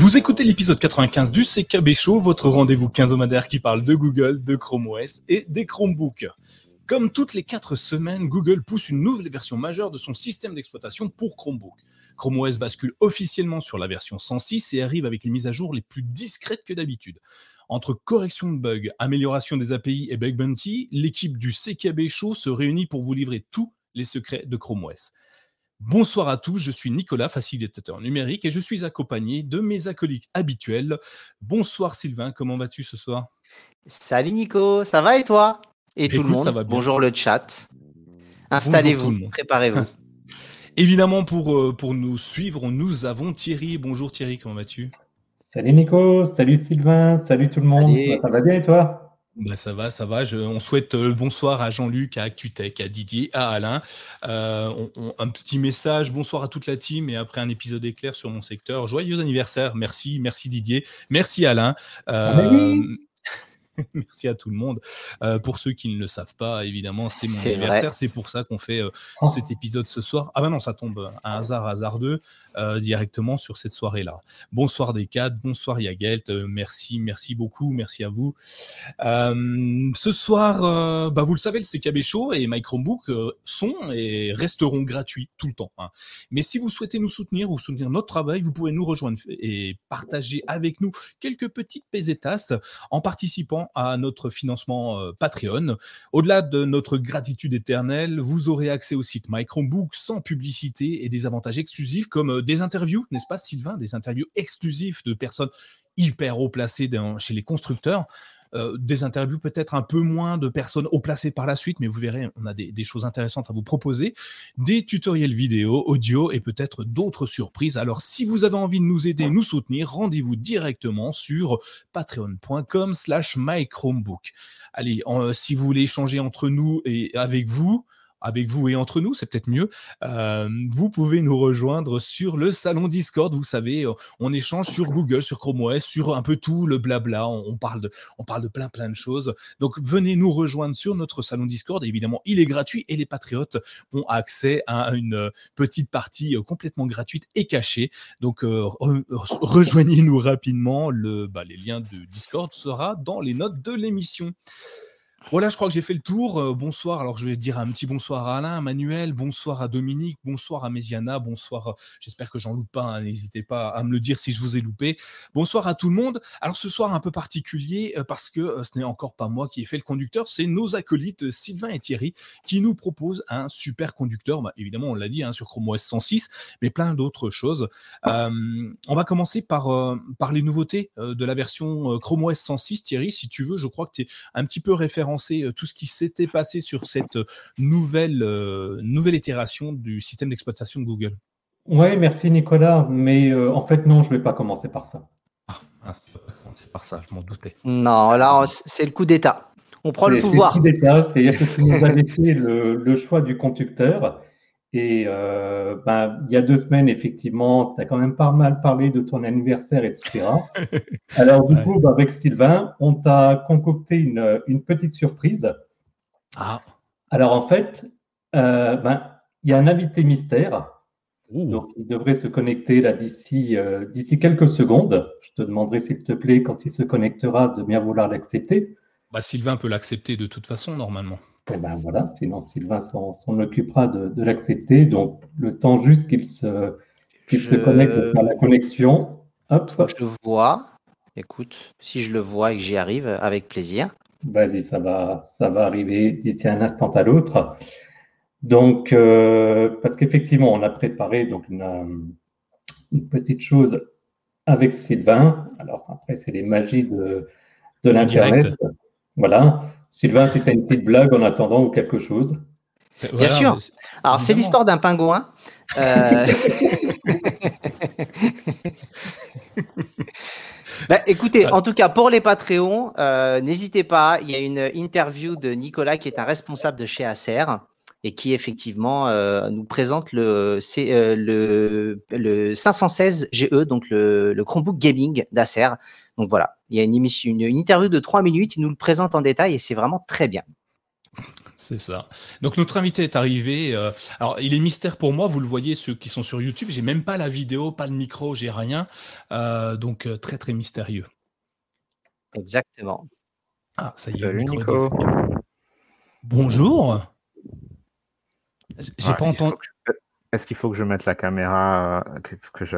Vous écoutez l'épisode 95 du CKB Show, votre rendez-vous quinzomadaire qui parle de Google, de Chrome OS et des Chromebooks. Comme toutes les quatre semaines, Google pousse une nouvelle version majeure de son système d'exploitation pour Chromebook. Chrome OS bascule officiellement sur la version 106 et arrive avec les mises à jour les plus discrètes que d'habitude. Entre correction de bugs, amélioration des API et bug bounty, l'équipe du CKB Show se réunit pour vous livrer tous les secrets de Chrome OS. Bonsoir à tous, je suis Nicolas, facilitateur numérique, et je suis accompagné de mes acolytes habituels. Bonsoir Sylvain, comment vas-tu ce soir? Salut Nico, ça va et toi? Et tout le monde, ça va bien. bonjour le chat. Installez-vous, préparez-vous. Évidemment, pour, euh, pour nous suivre, nous avons Thierry. Bonjour Thierry, comment vas-tu? Salut Nico, salut Sylvain, salut tout le monde. Salut. Ça va bien et toi? Bah ça va, ça va. On souhaite euh, bonsoir à Jean-Luc, à ActuTech, à Didier, à Alain. Euh, un petit message, bonsoir à toute la team et après un épisode éclair sur mon secteur. Joyeux anniversaire, merci, merci Didier, merci Alain. Euh, Ah, oui. Merci à tout le monde. Euh, pour ceux qui ne le savent pas, évidemment, c'est mon anniversaire. C'est pour ça qu'on fait euh, Oh. cet épisode ce soir. Ah bah non, ça tombe un hasard hasardeux euh, directement sur cette soirée-là. Bonsoir Descades, bonsoir Yagelt, euh, merci, merci beaucoup, merci à vous. Euh, ce soir, euh, bah vous le savez, le CKB Show et My Chromebook euh, sont et resteront gratuits tout le temps. hein. Mais si vous souhaitez nous soutenir ou soutenir notre travail, vous pouvez nous rejoindre et partager avec nous quelques petites pesetas en participant à notre financement euh, Patreon. Au-delà de notre gratitude éternelle, vous aurez accès au site My Chromebook sans publicité et des avantages exclusifs comme euh, des interviews, n'est-ce pas Sylvain? Des interviews exclusives de personnes hyper haut placées chez les constructeurs. Euh, des interviews peut-être un peu moins de personnes haut placées par la suite, mais vous verrez, on a des, choses intéressantes à vous proposer, des tutoriels vidéo, audio et peut-être d'autres surprises. Alors si vous avez envie de nous aider, nous soutenir, rendez-vous directement sur patreon.com slash mychromebook. Allez, si vous voulez échanger entre nous et avec vous, avec vous et entre nous, c'est peut-être mieux. euh, vous pouvez nous rejoindre sur le salon Discord. Vous savez, euh, on échange sur Google, sur Chrome OS, sur un peu tout le blabla. On, parle de, on parle de plein plein de choses. Donc venez nous rejoindre sur notre salon Discord. évidemment, il est gratuit et les patriotes ont accès à une euh, petite partie euh, complètement gratuite et cachée. Donc euh, re- re- rejoignez-nous rapidement. Le, bah, les liens de Discord sera dans les notes de l'émission. Voilà, je crois que j'ai fait le tour. Euh, bonsoir. Alors, je vais dire un petit bonsoir à Alain, à Manuel, bonsoir à Dominique, bonsoir à Méziana, bonsoir. J'espère que j'en loupe pas. hein, N'hésitez pas à me le dire si je vous ai loupé. Bonsoir à tout le monde. Alors, ce soir un peu particulier euh, parce que euh, ce n'est encore pas moi qui ai fait le conducteur, c'est nos acolytes Sylvain et Thierry qui nous proposent un super conducteur. Bah, évidemment, on l'a dit hein, sur Chrome OS 106, mais plein d'autres choses. On va commencer par, par les nouveautés de la version Chrome OS 106. Thierry, si tu veux, je crois que tu es un petit peu référencé euh, tout ce qui s'était passé sur cette euh, nouvelle, euh, nouvelle itération du système d'exploitation de Google. Ouais, merci Nicolas, mais euh, en fait non, je vais pas commencer par ça. Ah, c'est par ça, je m'en doutais. Non, là, c'est le coup d'État. On prend le C'est- c'est pouvoir. petit détail, C'est-à-dire que tu nous as laissé le, le choix du conducteur. Et euh, ben, il y a deux semaines, effectivement, tu as quand même pas mal parlé de ton anniversaire, etc. Alors, du Ouais. coup, ben, avec Sylvain, on t'a concocté une, une petite surprise. Ah, Alors, en fait, euh, ben, il y a un invité mystère. ouh. Donc, il devrait se connecter là d'ici euh, d'ici quelques secondes. Je te demanderai, s'il te plaît, quand il se connectera, de bien vouloir l'accepter. Bah, Sylvain peut l'accepter de toute façon, normalement. Et ben voilà, sinon Sylvain s'en s'en occupera de, de l'accepter. Donc, le temps juste qu'il se, qu'il se Je- connecte faire la connexion. Hop, Je le vois. Écoute, si je le vois et que j'y arrive, avec plaisir. vas-y, ça va, ça va arriver d'ici un instant à l'autre. Donc, euh, parce qu'effectivement, on a préparé donc une, une petite chose avec Sylvain. Alors, après, c'est les magies de, de l'Internet. direct. Voilà. Sylvain, si tu as une petite blague en attendant ou quelque chose. Voilà, sûr. mais c'est- Alors, c'est l'histoire d'un pingouin. Euh, Bah, écoutez, en tout cas, pour les Patreons, euh, n'hésitez pas. Il y a une interview de Nicolas qui est un responsable de chez Acer et qui effectivement euh, nous présente le, c'est, euh, le, le 516 GE, donc le, le Chromebook Gaming d'Acer. Donc voilà, il y a une émission, une, une interview de trois minutes. Il nous le présente en détail et c'est vraiment très bien. C'est ça. Donc notre invité est arrivé. Euh, alors il est mystère pour moi, vous le voyez ceux qui sont sur YouTube. J'ai même pas la vidéo, pas le micro, j'ai rien. Euh, donc euh, très très mystérieux. Exactement. Ah ça y est. Nico. Bonjour. J'ai pas entendu. Est-ce qu'il faut que je mette la caméra que, que je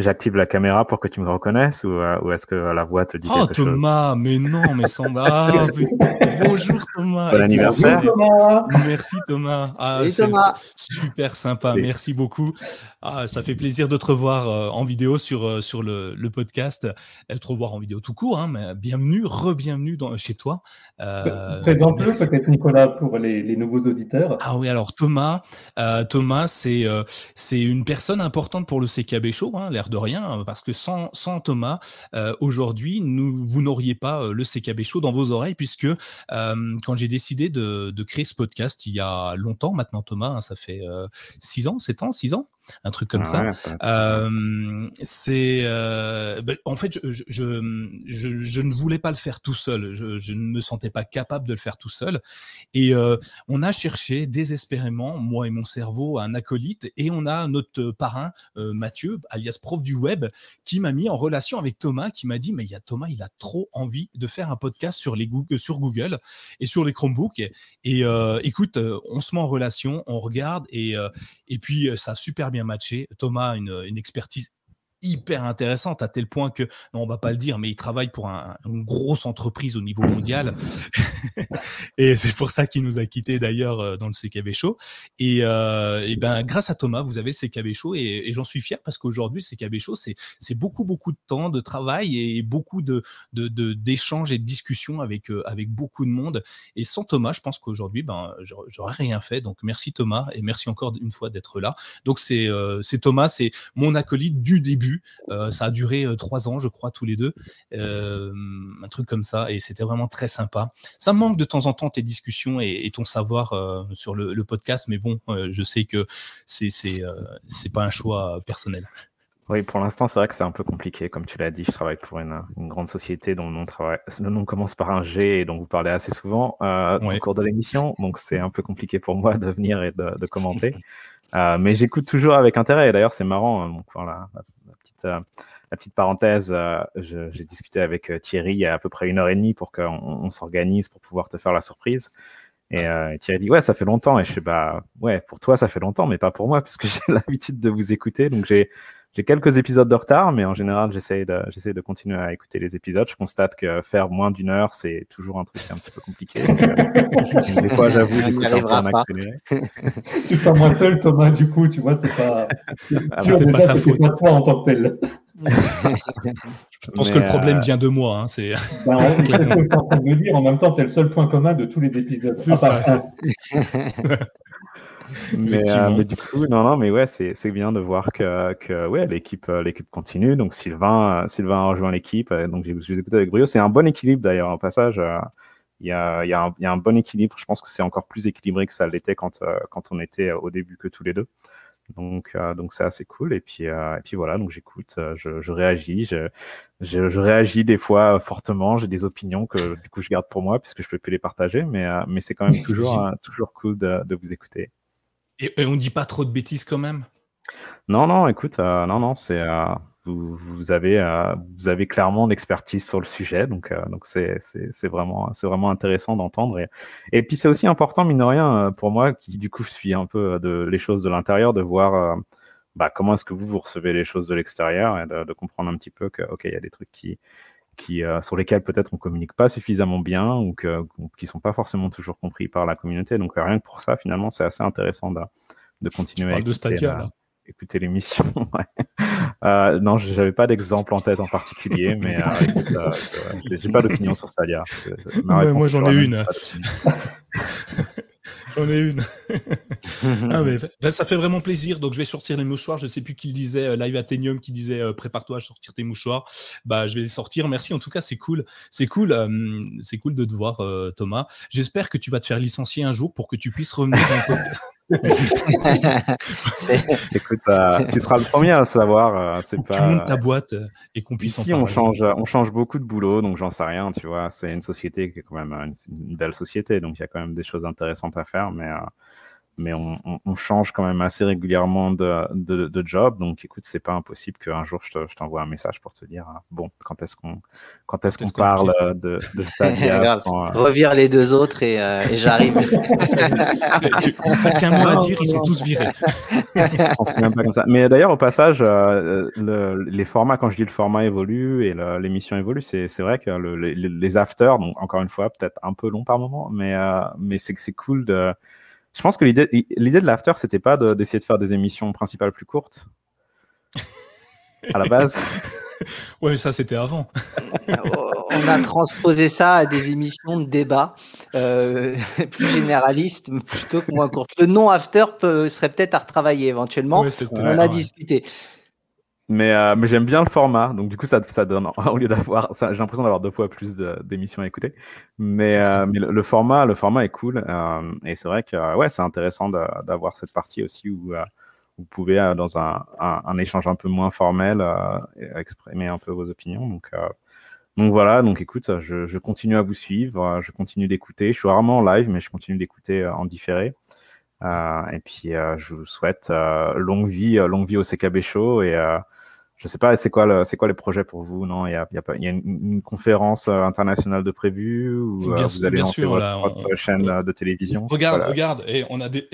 j'active la caméra pour que tu me reconnaisses ou, euh, ou est-ce que la voix te dit oh, quelque Thomas, mais non, mais sans ah, Bonjour Thomas. Bon anniversaire. Thomas. Merci Thomas. Ah, Thomas. Super sympa, merci beaucoup. Ah, ça fait plaisir de te revoir euh, en vidéo sur, euh, sur le, le podcast. Elle te revoir en vidéo tout court, hein, mais bienvenue, re-bienvenue chez toi. Euh, Présente-le peut-être Nicolas pour les, les, nouveaux auditeurs. Ah oui, alors Thomas, Thomas c'est c'est une personne importante pour le CKB Show, hein, l'air de rien, parce que sans, sans Thomas, euh, aujourd'hui, vous n'auriez pas euh, le CKB Show dans vos oreilles, puisque euh, quand j'ai décidé de, de, créer ce podcast il y a longtemps maintenant, Thomas, hein, ça fait 6 ans, 7 ans, 6 ans, un truc comme ça. c'est ben, en fait, je, je, je, ne voulais pas le faire tout seul. Je, ne me sentais pas capable de le faire tout seul. Et on a cherché désespérément, moi et mon cerveau, un acolyte, et on a notre parrain Mathieu, alias prof du web, qui m'a mis en relation avec Thomas, qui m'a dit mais il y a Thomas, il a trop envie de faire un podcast sur les Google, sur Google et sur les Chromebooks. Et, écoute, on se met en relation, on regarde et et puis ça a super bien matché. Thomas a une, une expertise hyper intéressante à tel point que, non, on va pas le dire, mais il travaille pour une grosse entreprise au niveau mondial. et c'est pour ça qu'il nous a quittés d'ailleurs euh, dans le CKB Show. Et, euh, et, ben, grâce à Thomas, vous avez le CKB Show et, et j'en suis fier parce qu'aujourd'hui, le CKB Show, c'est, c'est beaucoup, beaucoup de temps de travail et beaucoup de, de, de d'échanges et de discussions avec, euh, avec beaucoup de monde. Et sans Thomas, je pense qu'aujourd'hui, ben, j'aurais rien fait. Donc, merci Thomas et merci encore une fois d'être là. Donc, c'est, euh, c'est Thomas, c'est mon acolyte du début euh, ça a duré euh, trois ans, je crois, tous les deux. Euh, un truc comme ça. Et c'était vraiment très sympa. Ça me manque de temps en temps tes discussions et, ton savoir sur le, podcast. Mais bon, je sais que c'est c'est pas un choix personnel. Oui, pour l'instant, c'est vrai que c'est un peu compliqué. Comme tu l'as dit, je travaille pour une, grande société dont le nom, travaille, le nom commence par un G et dont vous parlez assez souvent au cours de l'émission. Donc, c'est un peu compliqué pour moi de venir et de, commenter. mais j'écoute toujours avec intérêt. D'ailleurs, c'est marrant. Donc, voilà, euh, la petite parenthèse, euh, j'ai discuté avec euh, Thierry il y a à peu près une heure et demie pour qu'on s'organise pour pouvoir te faire la surprise. Et Thierry dit ouais, ça fait longtemps. Et je suis bah ouais, pour toi ça fait longtemps, mais pas pour moi puisque j'ai l'habitude de vous écouter. Donc j'ai j'ai quelques épisodes de retard, mais en général, j'essaie de, j'essaie de continuer à écouter les épisodes. Je constate que faire moins d'une heure, c'est toujours un truc un petit peu compliqué. des fois, j'avoue, du coup, un peu accéléré. tu sens moins seul, Thomas, du coup, tu vois, c'est pas, ah, c'est pas ta faute. Pas toi en tant que tel. Je pense que le problème euh, vient de moi. Hein, c'est ben, en, de dire, en même temps, c'est le seul point commun de tous les épisodes. C'est ça, Euh, mais, du coup, non, non, mais ouais, c'est bien de voir que, que ouais, l'équipe euh, l'équipe continue. Donc Sylvain, euh, Sylvain a rejoint l'équipe. Donc je vous écouté avec brio. C'est un bon équilibre d'ailleurs. Au passage, il y, a, y, a un, y, a, un bon équilibre. Je pense que c'est encore plus équilibré que ça l'était quand, quand on était au début que tous les deux. Donc, donc c'est assez cool. Et puis, et puis voilà, donc j'écoute, je, je, réagis, je, je, je, réagis des fois fortement. J'ai des opinions que du coup je garde pour moi puisque je peux plus les partager, mais, mais c'est quand même toujours, toujours cool de, de vous écouter. Et, on dit pas trop de bêtises quand même? Non, non, écoute, euh, non, non, c'est euh, vous, vous, avez euh, vous avez clairement l'expertise sur le sujet, donc donc c'est vraiment vraiment intéressant d'entendre. Et, et puis c'est aussi important mine de rien pour moi qui du coup suis un peu de les choses de l'intérieur de voir bah, comment est-ce que vous vous recevez les choses de l'extérieur et de, de, comprendre un petit peu que ok il y a des trucs qui qui, euh, sur lesquels peut-être on communique pas suffisamment bien ou que, qui sont pas forcément toujours compris par la communauté. Donc rien que pour ça, finalement, c'est assez intéressant de, de continuer à écouter, l'émission. euh, non, j'avais pas d'exemple en tête en particulier, mais euh, euh j'ai pas d'opinion sur Stadia. moi, j'en ai une. J'en ai une. ah, mais, ben, ça fait vraiment plaisir. Donc, je vais sortir les mouchoirs. Je ne sais plus qui disait, euh, Live Athenium qui disait euh, prépare-toi à sortir tes mouchoirs. Bah, je vais les sortir. Merci. En tout cas, c'est cool. C'est cool. Euh, c'est cool de te voir, Thomas. J'espère que tu vas te faire licencier un jour pour que tu puisses revenir Écoute, euh, tu seras le premier à le savoir. Euh, c'est pas. Ta boîte et qu'on puisse. Ici, on change, on change beaucoup de boulot, donc j'en sais rien. Tu vois, c'est une société qui est quand même une, belle société, donc il y a quand même des choses intéressantes à faire, mais mais on, on, change quand même assez régulièrement de, de, de job. Donc, écoute, c'est pas impossible qu'un jour je, je t'envoie un message pour te dire euh, bon, quand est-ce qu'on quand est-ce qu'on parle de, de Stadia euh... Revire les deux autres et, euh, et j'arrive. Qu'un mot à dire, ils sont tous virés. même pas comme ça. Mais d'ailleurs, au passage, euh, le, les formats, quand je dis le format évolue et l'émission évolue, c'est vrai que le, les, les afters, donc encore une fois, peut-être un peu long par moment, mais mais c'est que c'est cool de je pense que l'idée de l'after, c'était pas d'essayer de, faire des émissions principales plus courtes. à la base. ouais, mais ça, c'était avant. On a transposé ça à des émissions de débat euh, plus généralistes, plutôt que moins courtes. Le nom after serait peut-être à retravailler éventuellement. On a discuté. Mais, euh, mais j'aime bien le format, donc du coup ça, ça donne au lieu d'avoir, j'ai l'impression d'avoir deux fois plus d'émissions à écouter. Mais, euh, mais le, format, le format est cool euh, et c'est vrai que ouais c'est intéressant d'avoir cette partie aussi où vous pouvez dans un, un, échange un peu moins formel exprimer un peu vos opinions. Donc donc voilà, donc écoute, je, je continue à vous suivre, je continue d'écouter. Je suis rarement en live, mais je continue d'écouter en différé. et puis je vous souhaite longue vie, longue vie au CKB Show et je sais pas, c'est quoi, c'est quoi les projets pour vous? Non, il y a, y a, pas, y a une, conférence euh, internationale de prévu ou euh, vous allez lancer votre, chaîne euh, de télévision Regarde, regarde, et on a des,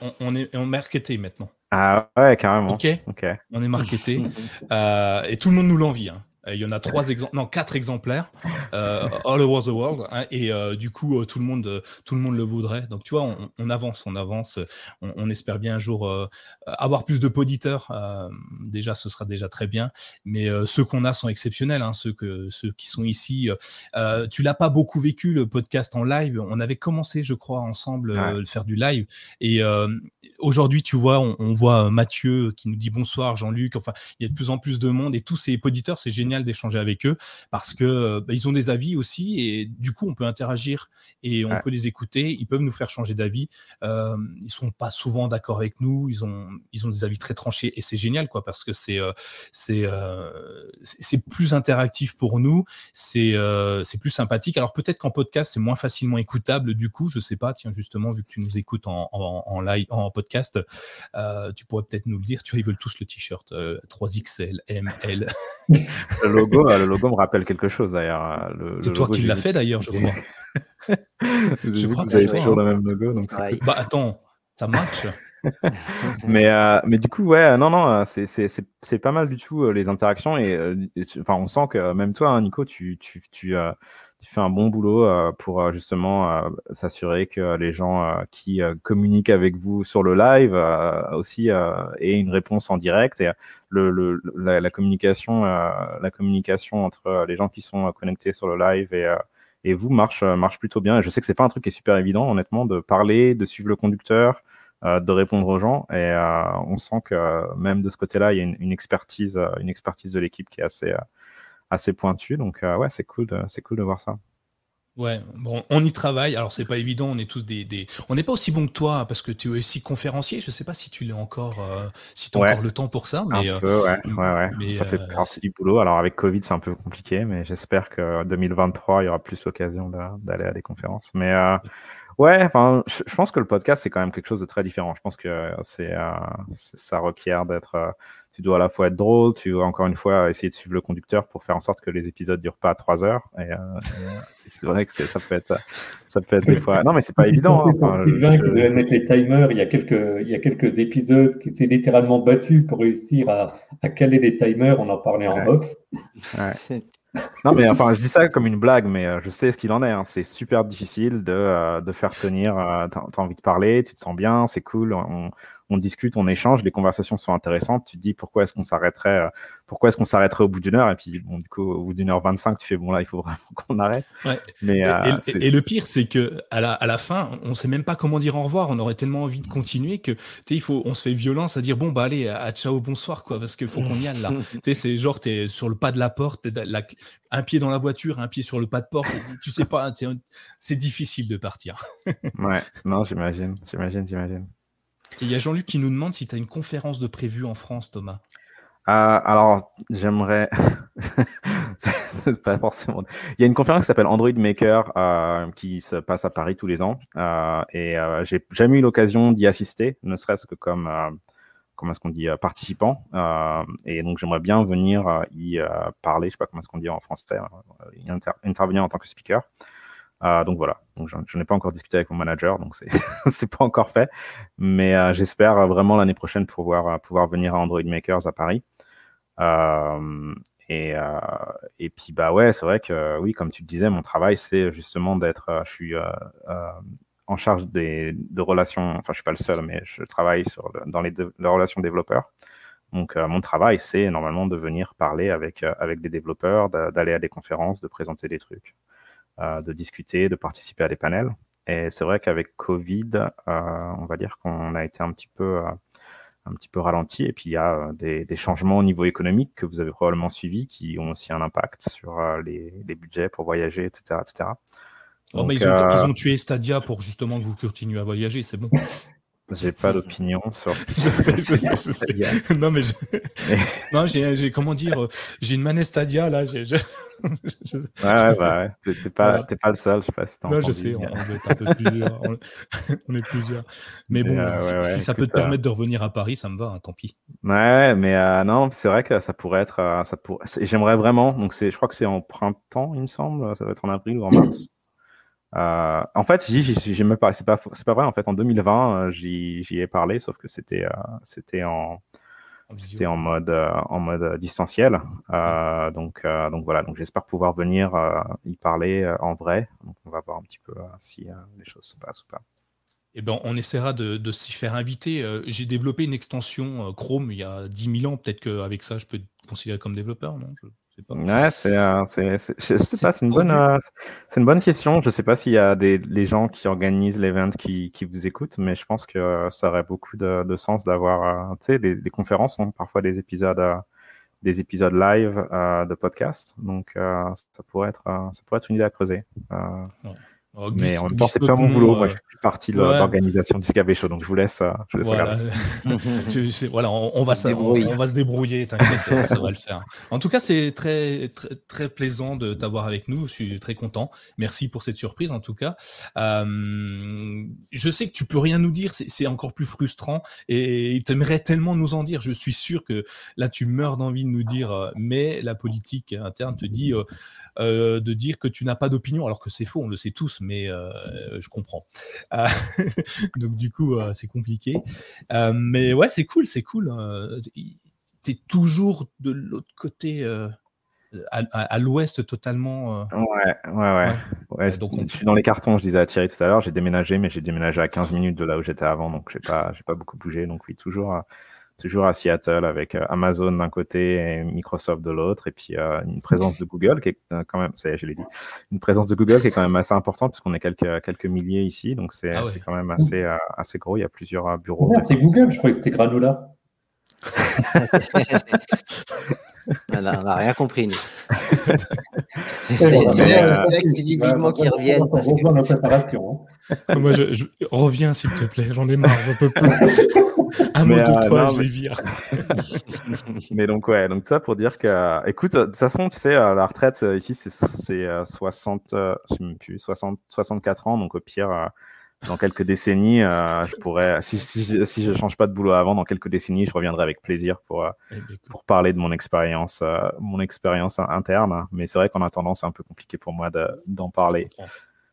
on, on, est marketé maintenant. Ah ouais, carrément. Ok. On est marketé et tout le monde nous l'envie. Hein. Euh, il y en a trois exemples, non quatre exemplaires, euh, all over the world, hein, et euh, du coup tout le monde, tout le monde le voudrait. Donc tu vois, on, avance, on avance. On, espère bien un jour avoir plus de poditeurs. déjà, ce sera déjà très bien. Mais ceux qu'on a sont exceptionnels. Hein, ceux que ceux qui sont ici. tu l'as pas beaucoup vécu le podcast en live. On avait commencé, je crois, ensemble ouais. faire du live. Et aujourd'hui, tu vois, on, voit Mathieu qui nous dit bonsoir, Jean-Luc. Enfin, il y a de plus en plus de monde et tous ces poditeurs, c'est génial d'échanger avec eux parce que euh, bah, ils ont des avis aussi et du coup on peut interagir et on peut les écouter. Ils peuvent nous faire changer d'avis. Euh, ils sont pas souvent d'accord avec nous. Ils ont ils ont des avis très tranchés et c'est génial quoi parce que c'est euh, c'est euh, c'est plus interactif pour nous. C'est c'est plus sympathique. Alors peut-être qu'en podcast c'est moins facilement écoutable. Du coup je sais pas. Tiens justement vu que tu nous écoutes en, en, live en podcast, tu pourrais peut-être nous le dire. Tu vois ils veulent tous le t-shirt 3XL M L. le logo, euh, le logo me rappelle quelque chose d'ailleurs. C'est toi qui l'as fait d'ailleurs, je crois. je crois que c'est toujours le même logo. Donc bah attends, ça marche. mais, euh, mais du coup, ouais, non, non, euh, c'est pas mal du tout les interactions. Et, enfin, on sent que même toi, hein, Nico, tu, tu, tu, tu fais un bon boulot euh, pour euh, justement euh, s'assurer que les gens qui communiquent avec vous sur le live aussi aient une réponse en direct et le, le la, la, communication la communication entre les gens qui sont connectés sur le live et et vous marche marche plutôt bien. Je sais que c'est pas un truc qui est super évident, honnêtement, de parler, de suivre le conducteur, de répondre aux gens. Et on sent que même de ce côté-là, il y a une, une expertise, une expertise de l'équipe qui est assez assez pointu. Donc euh, ouais, c'est cool, c'est cool de voir ça. Ouais, bon, on y travaille. Alors c'est pas évident, on est tous des, des... on n'est pas aussi bon que toi parce que tu es aussi conférencier. Je sais pas si tu l'es encore, euh, si tu as encore le temps pour ça. Mais, un peu, ouais, ouais, ouais. Mais, ça fait euh, partie du boulot. Alors avec Covid, c'est un peu compliqué, mais j'espère que 2023, il y aura plus l'occasion d'aller à des conférences. Mais euh, ouais, enfin, je pense que le podcast c'est quand même quelque chose de très différent. Je pense que c'est, ça requiert d'être tu dois à la fois être drôle, tu dois encore une fois essayer de suivre le conducteur pour faire en sorte que les épisodes durent pas trois heures. Et, euh, c'est vrai que ça peut être, ça peut être des fois. Non, mais c'est pas évident. Hein. Enfin, bien que de mettre les timers. Il y a quelques, il y a quelques épisodes qui s'est littéralement battu pour réussir à, à, caler les timers. On en parlait en off. Ouais. Non, mais enfin, je dis ça comme une blague, mais euh, je sais ce qu'il en est. Hein. C'est super difficile de, euh, de faire tenir. Euh, T'as as envie de parler, tu te sens bien, c'est cool. On, on discute, on échange, les conversations sont intéressantes. Tu te dis pourquoi est-ce qu'on s'arrêterait, euh, pourquoi est-ce qu'on s'arrêterait au bout d'une heure Et puis bon, du coup, au bout d'une heure 25, tu fais bon là, il faut vraiment qu'on arrête. Mais, euh, et, le pire, c'est que à la, à la fin, on sait même pas comment dire au revoir. On aurait tellement envie de continuer que tu sais, il faut, on se fait violence à dire bon bah allez, à ciao, bonsoir quoi, parce qu'il faut qu'on y aille là. tu sais, c'est genre t'es sur le pas de la porte, un pied dans la voiture, un pied sur le pas de porte. tu sais pas, c'est difficile de partir. ouais, non, j'imagine, j'imagine, j'imagine. Il y a Jean-Luc qui nous demande si tu as une conférence de prévue en France, Thomas. Euh, alors, j'aimerais. pas forcément. Il y a une conférence qui s'appelle Android Maker euh, qui se passe à Paris tous les ans. Euh, et j'ai jamais eu l'occasion d'y assister, ne serait-ce que comme, comment est-ce qu'on dit, participant. et donc, j'aimerais bien venir y parler, je sais pas comment est-ce qu'on dit en français, intervenir en tant que speaker. Donc voilà, donc je n'ai pas encore discuté avec mon manager, donc c'est pas encore fait, mais j'espère vraiment l'année prochaine pouvoir venir à Android Makers à Paris. Euh, et, euh, et puis, bah c'est vrai que, oui, comme tu le disais, mon travail, c'est justement d'être, euh, je suis en charge des, de relations, enfin, je suis pas le seul, mais je travaille dans les, relations développeurs. Donc, mon travail, c'est normalement de venir parler avec, avec des développeurs, d'aller à des conférences, de présenter des trucs, de discuter, de participer à des panels. Et c'est vrai qu'avec Covid, on va dire qu'on a été un petit peu un petit peu ralenti. Et puis il y a euh, des, changements au niveau économique que vous avez probablement suivis qui ont aussi un impact sur euh, les, budgets pour voyager, etc. etc. Oh, ils, ont, euh, ils, ont, tué Stadia pour justement que vous continuez à voyager, c'est bon. J'ai pas d'opinion sur. non mais non j'ai comment dire j'ai une manette Stadia là. Je... ouais ouais bah ouais. T'es pas pas le seul je sais pas si Non je sais on, est un peu plusieurs on, est plusieurs mais bon euh, si, ça peut te permettre de revenir à Paris ça me va hein, tant pis. Ouais mais euh, non c'est vrai que ça pourrait être euh, ça pour j'aimerais vraiment donc c'est je crois que c'est en printemps il me semble ça va être en avril ou en mars. Euh, en fait, j'ai même pas, c'est pas, vrai. En fait, en 2020, euh, j'y ai parlé, sauf que c'était, euh, c'était en, c'était en mode, en mode distanciel. donc, donc voilà. Donc, j'espère pouvoir venir y parler en vrai. Donc, on va voir un petit peu si les choses se passent ou pas. Eh ben, on essaiera de, de s'y faire inviter. J'ai développé une extension Chrome il y a 10 000 ans. Peut-être qu'avec ça, je peux te considérer comme développeur, non? Ouais, c'est, euh, c'est, je sais pas, c'est une bonne, euh, c'est une bonne question. Je sais pas s'il y a des les gens qui organisent l'event qui, qui vous écoutent, mais je pense que ça aurait beaucoup de, de sens d'avoir, euh, tu sais, des, des, conférences ont parfois des épisodes, des épisodes live de podcast, donc ça pourrait être, ça pourrait être une idée à creuser. Ouais. Oh, mais en même temps, c'est pas mon boulot. Moi, je fais partie de l'organisation du Café Show, donc je vous laisse, euh, je vous laisse voilà. regarder. voilà, on, on va on, va se débrouiller, t'inquiète, ça va le faire. En tout cas, c'est très, très, très plaisant de t'avoir avec nous. Je suis très content. Merci pour cette surprise, en tout cas. Euh, je sais que tu peux rien nous dire, c'est encore plus frustrant et tu aimerais tellement nous en dire. Je suis sûr que là, tu meurs d'envie de nous dire, euh, mais la politique interne te dit. Euh, euh, de dire que tu n'as pas d'opinion, alors que c'est faux, on le sait tous, mais euh, je comprends. Euh, donc du coup, c'est compliqué. mais ouais, c'est cool, c'est cool. tu es toujours de l'autre côté. à, l'ouest totalement. Ouais, ouais, ouais. donc, je, suis dans les cartons, je disais à Thierry tout à l'heure, j'ai déménagé, mais j'ai déménagé à 15 minutes de là où j'étais avant, donc j'ai pas, j'ai pas beaucoup bougé. Donc oui, toujours, toujours à Seattle avec euh, Amazon d'un côté et Microsoft de l'autre, et puis euh, une présence de Google qui est euh, quand même, ça je l'ai dit, une présence de Google qui est quand même assez importante puisqu'on est quelques, quelques milliers ici, donc c'est ah quand même assez, assez gros. Il y a plusieurs bureaux. c'est Google, je croyais que c'était Granola. on n'a rien compris, nous. c'est là qui reviennent. Parce que... Hein. Moi, je, reviens, s'il te plaît, j'en ai marre, j'en peux plus. Un mot de euh, toi, je les vire. mais donc, ouais, donc ça pour dire que, écoute, de toute façon, tu sais, la retraite, euh, ici, c'est 60, je sais plus, 60, 64 ans, donc au pire, euh, dans quelques décennies, je pourrais, si, si, si, je change pas de boulot avant, dans quelques décennies, je reviendrai avec plaisir pour, eh ben, pour parler de mon expérience, mon expérience interne. Mais c'est vrai qu'en attendant, c'est un peu compliqué pour moi d'en parler.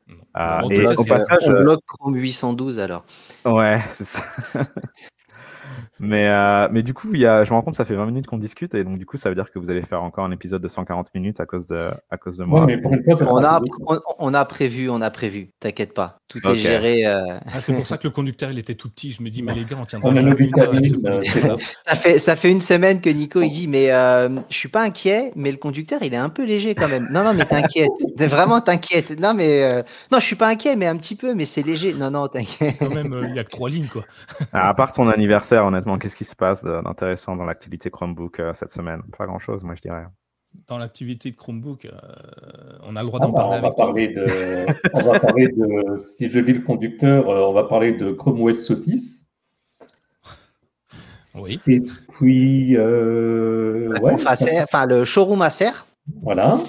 et au passage, on bloque Chrome 812 alors. Ouais, c'est ça. Mais, euh, mais du coup, il y a, je me rends compte que ça fait 20 minutes qu'on discute et donc du coup, ça veut dire que vous allez faire encore un épisode de 140 minutes à cause de, à cause de moi. on, a, on, a prévu, on a prévu, t'inquiète pas. Tout est géré. Euh. Ah, c'est pour ça que le conducteur, il était tout petit. Je me dis, mais les gars, on tiendra on a ça, fait, ça fait une semaine que Nico, il dit, mais euh, je suis pas inquiet, mais le conducteur, il est un peu léger quand même. Non, non, mais t'inquiète. Vraiment, t'inquiète. Non, mais euh, non, je suis pas inquiet, mais un petit peu, mais c'est léger. Non, non, t'inquiète. Quand même, il y a que trois lignes, quoi. à part ton anniversaire, honnêtement, qu'est-ce qui se passe d'intéressant dans l'activité Chromebook cette semaine? Pas grand-chose, moi, je dirais dans l'activité de Chromebook, euh, on a le droit d'en ah, parler. On va parler, de, on va parler de, si je lis le conducteur, euh, on va parler de Chrome OS saucisse. Oui. Et puis, euh, ouais, enfin, le showroom à serre. Voilà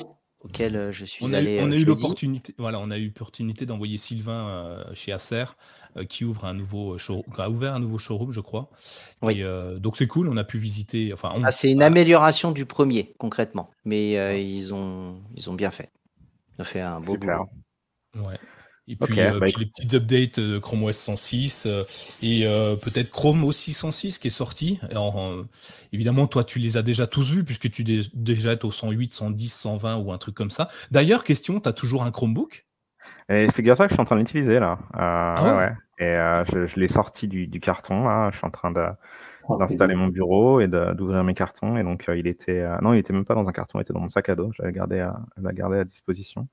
auquel je suis on allé. A eu, on a eu l'opportunité, voilà, on a eu l'opportunité d'envoyer Sylvain chez Acer, qui ouvre un nouveau showroom, a ouvert un nouveau showroom, je crois. Oui. donc c'est cool, on a pu visiter. Enfin, ah, c'est une amélioration du premier concrètement, mais ils ont ils ont bien fait. Ils ont fait un beau Super. boulot. Ouais. Et puis, euh, bah, les petites updates de Chrome OS 106 euh, et euh, peut-être Chrome aussi 106 qui est sorti. évidemment, toi, tu les as déjà tous vus puisque tu es déjà au 108, 110, 120 ou un truc comme ça. D'ailleurs, question, tu as toujours un Chromebook? Et figure-toi que je suis en train de l'utiliser là. Ah ouais. Et je, l'ai sorti du, carton là. Je suis en train d'installer mon bureau et d'ouvrir mes cartons. Et donc, il était. non, il était même pas dans un carton, il était dans mon sac à dos. Je l'avais gardé à, gardé à disposition.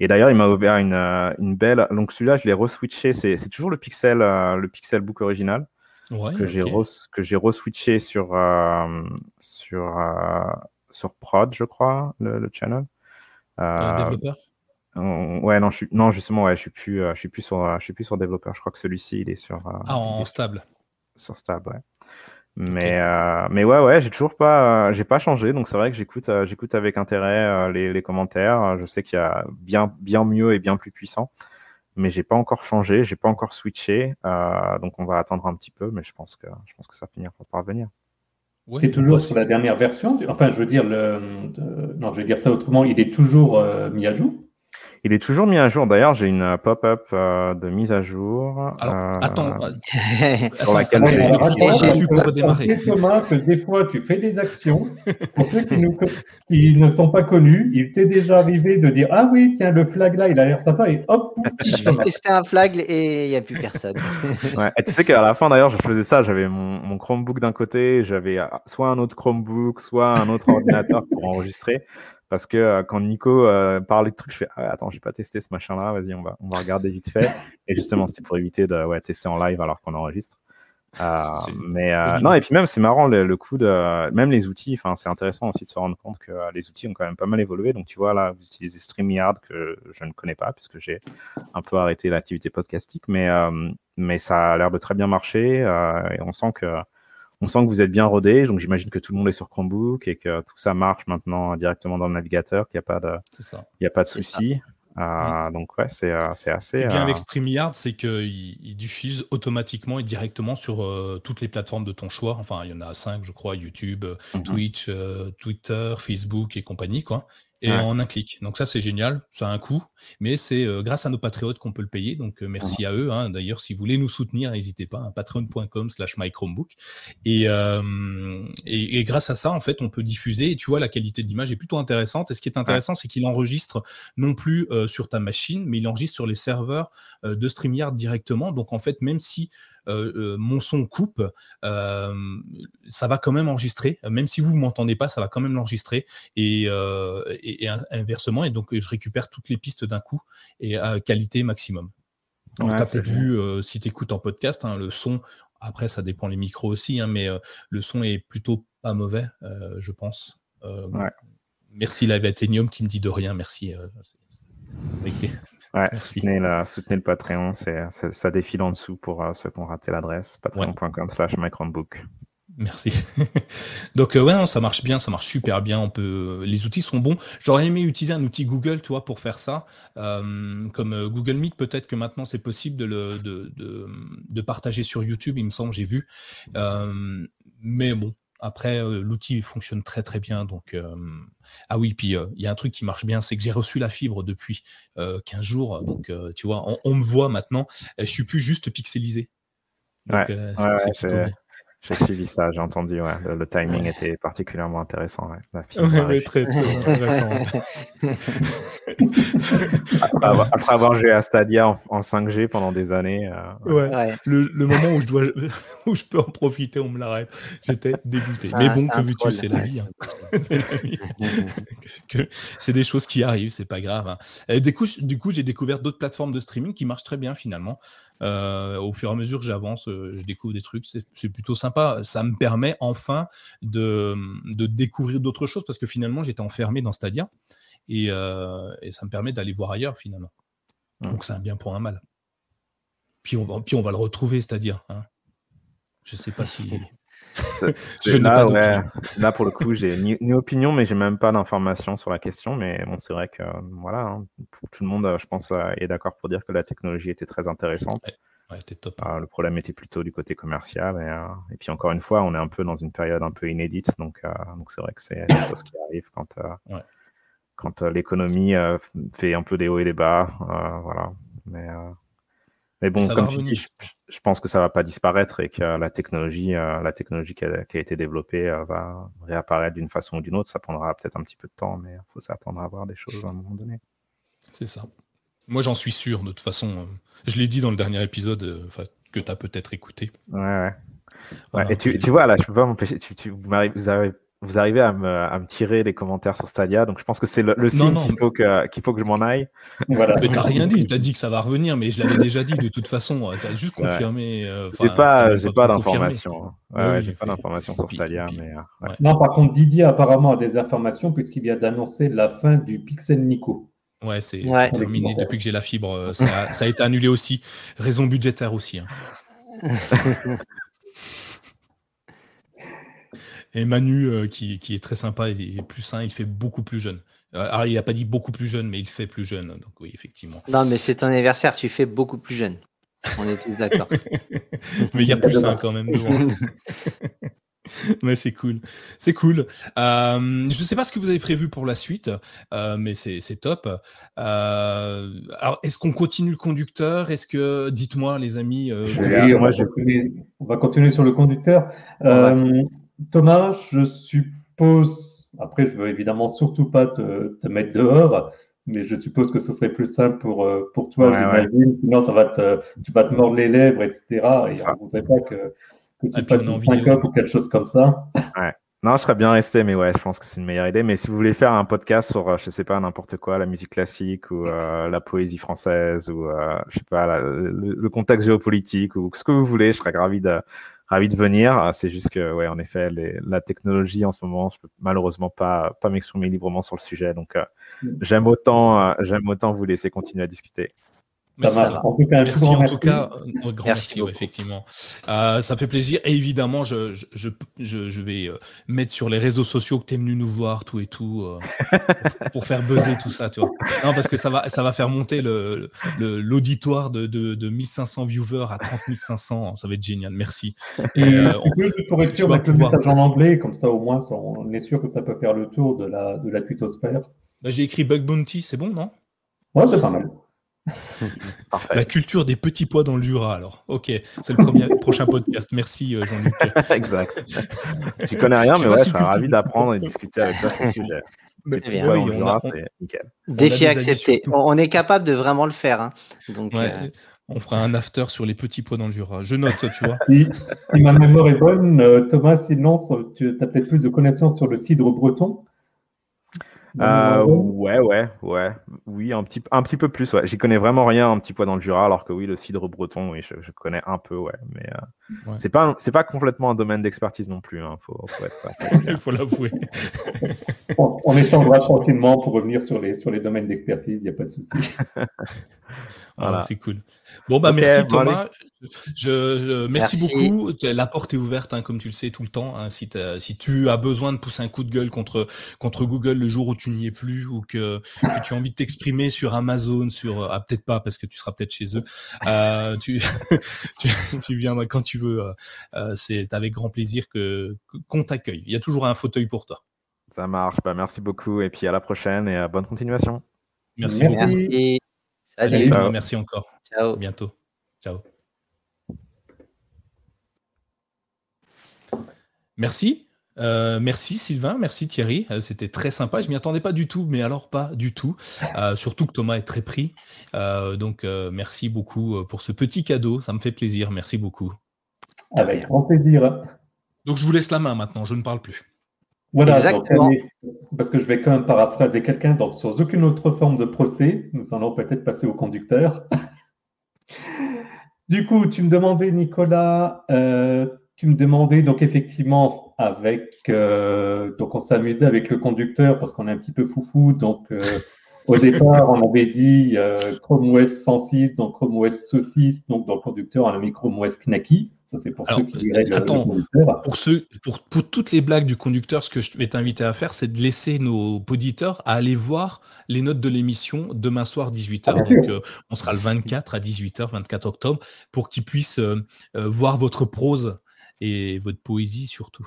Et d'ailleurs, il m'a ouvert une, euh, une, belle. Donc celui-là, je l'ai reswitché. C'est, c'est toujours le Pixel, euh, le Pixel Book original que j'ai que j'ai reswitché sur euh, sur sur Prod, je crois, le, channel. développeur? Ouais, non, je suis, non, justement, ouais, je suis plus, je suis plus sur, je suis plus sur développeur. Je crois que celui-ci, il est sur. ah, en stable. Sur stable, ouais. Mais, euh, mais ouais, ouais, j'ai toujours pas, euh, j'ai pas changé. Donc c'est vrai que j'écoute, euh, j'écoute avec intérêt les, les, commentaires. Je sais qu'il y a bien, bien mieux et bien plus puissant, mais j'ai pas encore changé, j'ai pas encore switché. donc on va attendre un petit peu, mais je pense que, je pense que ça finira par parvenir. Ouais, c'est toujours sur la dernière version. Enfin, je veux dire le, non, je vais dire ça autrement. Il est toujours mis à jour? Il est toujours mis à jour. D'ailleurs, j'ai une pop-up euh, de mise à jour. Alors, euh, attends. sur laquelle j'ai su pour redémarrer. Thomas, que des fois, tu fais des actions. Pour ceux qui, ne t'ont pas connu, il t'est déjà arrivé de dire Ah oui, tiens, le flag là, il a l'air sympa. Et hop Je vais tester un flag et il n'y a plus personne. ouais. Et tu sais qu'à la fin, d'ailleurs, je faisais ça. J'avais mon, mon Chromebook d'un côté, j'avais soit un autre Chromebook, soit un autre ordinateur pour enregistrer. Parce que euh, quand Nico euh, parlait de trucs, je fais ah, attends, j'ai pas testé ce machin-là, vas-y, on va, on va regarder vite fait. Et justement, c'était pour éviter de ouais, tester en live alors qu'on enregistre. Euh, mais non, et puis même, c'est marrant le, coup de même les outils. Enfin, c'est intéressant aussi de se rendre compte que les outils ont quand même pas mal évolué. Donc, tu vois, là, vous utilisez StreamYard que je ne connais pas puisque j'ai un peu arrêté l'activité podcastique, mais mais ça a l'air de très bien marcher et on sent que on sent que vous êtes bien rodé, donc j'imagine que tout le monde est sur Chromebook et que tout ça marche maintenant directement dans le navigateur, qu'il n'y a pas de, il y a pas de souci. Euh, donc ouais, c'est euh, assez. bien euh, avec StreamYard, c'est qu'il il diffuse automatiquement et directement sur toutes les plateformes de ton choix. Enfin, il y en a cinq, je crois YouTube, mhm. Twitch, Twitter, Facebook et compagnie, quoi et en un clic. Donc ça, c'est génial. Ça a un coût, mais c'est euh, grâce à nos patriotes qu'on peut le payer. Donc euh, merci à eux. Hein. D'ailleurs, si vous voulez nous soutenir, n'hésitez pas. Hein, patreon.com slash mychromebook. Et, euh, et, et, grâce à ça, en fait, on peut diffuser. Et tu vois, la qualité de l'image est plutôt intéressante. Et ce qui est intéressant, c'est qu'il enregistre non plus sur ta machine, mais il enregistre sur les serveurs de StreamYard directement. Donc en fait, même si mon son coupe, euh, ça va quand même enregistrer. Même si vous ne m'entendez pas, ça va quand même l'enregistrer. Et, inversement, et donc je récupère toutes les pistes d'un coup et à qualité maximum. tu as peut-être vu, si tu écoutes en podcast, hein, le son, après ça dépend les micros aussi, hein, mais le son est plutôt pas mauvais, je pense. Merci Live Athenium qui me dit de rien, merci. Ouais, soutenez, le Patreon, c'est, ça défile en dessous pour euh, ceux qui ont raté l'adresse, patreon.com slash microbook. Merci. Donc euh, ouais, ça marche bien, ça marche super bien. On peut, les outils sont bons. J'aurais aimé utiliser un outil Google, tu vois, pour faire ça, euh, comme Google Meet. Peut-être que maintenant c'est possible de, le, de, de, de, partager sur YouTube. Il me semble, j'ai vu. mais bon, après, euh, l'outil fonctionne très très bien. Donc, euh, ah oui, puis euh, il y a un truc qui marche bien, c'est que j'ai reçu la fibre depuis 15 jours. Donc, tu vois, on, me voit maintenant. Je suis plus juste pixelisé. Donc, ouais, j'ai suivi ça, j'ai entendu. Ouais. Le, timing était particulièrement intéressant. Ouais. La très, très intéressant. après, avoir, joué à Stadia en, 5G pendant des années. Euh, ouais. Le, le, moment où je, dois, où je peux en profiter, on me l'arrête. J'étais dégoûté. Mais bon, que veux-tu, c'est la vie. Hein. c'est la vie. c'est des choses qui arrivent, c'est pas grave. Hein. Et du coup, du coup j'ai découvert d'autres plateformes de streaming qui marchent très bien finalement. Euh, au fur et à mesure que j'avance, euh, je découvre des trucs. C'est plutôt sympa. Ça me permet enfin de, de découvrir d'autres choses parce que finalement, j'étais enfermé dans Stadia et, euh, et ça me permet d'aller voir ailleurs finalement. Donc c'est un bien pour un mal. Puis on, puis on va le retrouver, c'est-à-dire. Hein. Je sais pas si. je là, ouais, là, pour le coup, j'ai ni, opinion, mais j'ai même pas d'informations sur la question. Mais bon, c'est vrai que voilà, hein, tout le monde, je pense, est d'accord pour dire que la technologie était très intéressante. Ouais, top. le problème était plutôt du côté commercial. Et, et, puis encore une fois, on est un peu dans une période un peu inédite. Donc, donc c'est vrai que c'est des choses qui arrivent quand, quand l'économie fait un peu des hauts et des bas. voilà. Mais mais bon, comme tu dis, je, pense que ça va pas disparaître et que la technologie, euh, la technologie qui a, été développée euh, va réapparaître d'une façon ou d'une autre. Ça prendra peut-être un petit peu de temps, mais il faut s'attendre à voir des choses à un moment donné. C'est ça. Moi, j'en suis sûr, de toute façon. Euh, je l'ai dit dans le dernier épisode que tu as peut-être écouté. Ouais, ouais. et tu, tu, vois, là, je peux pas m'empêcher. Tu, tu, vous avez vous arrivez à me, à me, tirer les commentaires sur Stadia, donc je pense que c'est le, signe qu'il faut, que, qu'il faut que je m'en aille. Voilà. Mais t'as rien dit, t'as dit que ça va revenir, mais je l'avais déjà dit de toute façon, t'as juste confirmé. Euh, j'ai pas, j'ai pas, d'informations. Ouais, j'ai pas d'informations sur Stadia. Mais, euh, Non, par contre, Didier apparemment a des informations puisqu'il vient d'annoncer la fin du Pixel Nico. Ouais, c'est terminé depuis que j'ai la fibre. Euh, ça a, ça a, été annulé aussi. Raison budgétaire aussi. Hein. Et Manu, euh, qui, est très sympa et, plus sain, il fait beaucoup plus jeune. Euh, alors, il n'a pas dit beaucoup plus jeune, mais il fait plus jeune. Donc, oui, effectivement. Non, mais c'est ton anniversaire, tu fais beaucoup plus jeune. On est tous d'accord. mais il y a plus sain quand même devant. mais c'est cool. C'est cool. Euh, je ne sais pas ce que vous avez prévu pour la suite, mais c'est top. alors, est-ce qu'on continue le conducteur? Est-ce que, dites-moi, les amis. on, va continuer sur le conducteur. Thomas, je suppose, après je veux évidemment surtout pas te, mettre dehors, mais je suppose que ce serait plus simple pour, euh, pour toi, j'imagine. Sinon, ça va te, tu vas te mordre les lèvres, etc. Et on ne voudrait pas que, que tu fasses une syncope ou quelque chose comme ça. Ouais. Non, je serais bien resté, mais ouais, je pense que c'est une meilleure idée. Mais si vous voulez faire un podcast sur, euh, je sais pas, n'importe quoi, la musique classique ou euh, la poésie française ou, je sais pas, le, le, contexte géopolitique ou ce que vous voulez, je serais ravi de, ravi de venir. Ah, c'est juste que, ouais, en effet, la technologie en ce moment, je peux malheureusement pas, pas m'exprimer librement sur le sujet. Donc, euh, mm. j'aime autant, euh, j'aime autant vous laisser continuer à discuter. Merci, en tout cas, merci en tout cas, un grand merci, effectivement. Euh, ça fait plaisir. Et évidemment, je, je, je, je vais euh, mettre sur les réseaux sociaux que tu es venu nous voir, tout et tout, euh, pour, faire buzzer tout ça, tu vois. Non, parce que ça va, ça va faire monter l'auditoire le, de, de, de 1500 viewers à 30 500. Ça va être génial. Merci. Et, euh, on peut, pour être sûr, mettre le message en anglais, comme ça, au moins, on est sûr que ça peut faire le tour de la, de la tutosphère. Bah, J'ai écrit Bug Bounty, c'est bon, non? Ouais, c'est pas mal. La culture des petits pois dans le Jura, alors. Ok, c'est le premier, prochain podcast. Merci, euh, Jean-Luc. exact. Tu connais rien, mais ouais, je serais ravi d'apprendre et discuter avec toi sur ce sujet. Défi accepté. On est capable de vraiment le faire. Hein. Donc, euh, On fera un after sur les petits pois dans le Jura. Je note, tu vois. Si, ma mémoire est bonne, euh, Thomas, sinon, tu as peut-être plus de connaissances sur le cidre breton. Euh, ouais, ouais, ouais. Oui, un petit, un petit peu plus. Ouais. J'y connais vraiment rien, un petit poids dans le Jura, alors que oui, le cidre breton, oui, je, je connais un peu, ouais. Mais euh, c'est pas, c'est pas complètement un domaine d'expertise non plus. Hein. Faut, faut Il faut l'avouer. on, échangera tranquillement pour revenir sur les, sur les domaines d'expertise. Il n'y a pas de souci. voilà. c'est cool. Bon bah merci Thomas. Je, merci, beaucoup. La porte est ouverte, hein, comme tu le sais, tout le temps. Hein, si, si, tu as besoin de pousser un coup de gueule contre, contre Google le jour où tu n'y es plus ou que, que tu as envie de t'exprimer sur Amazon, sur ah, peut-être pas parce que tu seras peut-être chez eux. Euh, tu, tu, tu, viendras quand tu veux. Euh, euh, c'est avec grand plaisir que qu'on t'accueille. Il y a toujours un fauteuil pour toi. Ça marche. Bah, merci beaucoup et puis à la prochaine et à bonne continuation. Merci, beaucoup. Salut. Merci encore. Ciao. À bientôt. Ciao. Merci. Euh, merci Sylvain, merci Thierry, euh, c'était très sympa. Je m'y attendais pas du tout, mais alors pas du tout. Euh, surtout que Thomas est très pris. donc merci beaucoup pour ce petit cadeau, ça me fait plaisir. Merci beaucoup. Avec grand plaisir. Donc je vous laisse la main maintenant, je ne parle plus. Voilà, parce que je vais quand même paraphraser quelqu'un. Donc sans aucune autre forme de procès, nous allons peut-être passer au conducteur. du coup, tu me demandais, Nicolas tu me demandais donc effectivement avec euh, donc on amusé avec le conducteur parce qu'on est un petit peu foufou. Donc euh, au départ on avait dit euh, Chrome OS 106 donc Chrome OS saucisse donc dans le conducteur on a mis Chrome OS Knacky Ça, c'est pour ceux qui euh, attends, Pour, ceux, pour, pour, toutes les blagues du conducteur, ce que je vais t'inviter à faire, c'est de laisser nos auditeurs à aller voir les notes de l'émission demain soir 18h. Ah, Donc, on sera le 24 à 18h, 24 octobre, pour qu'ils puissent voir votre prose et votre poésie surtout.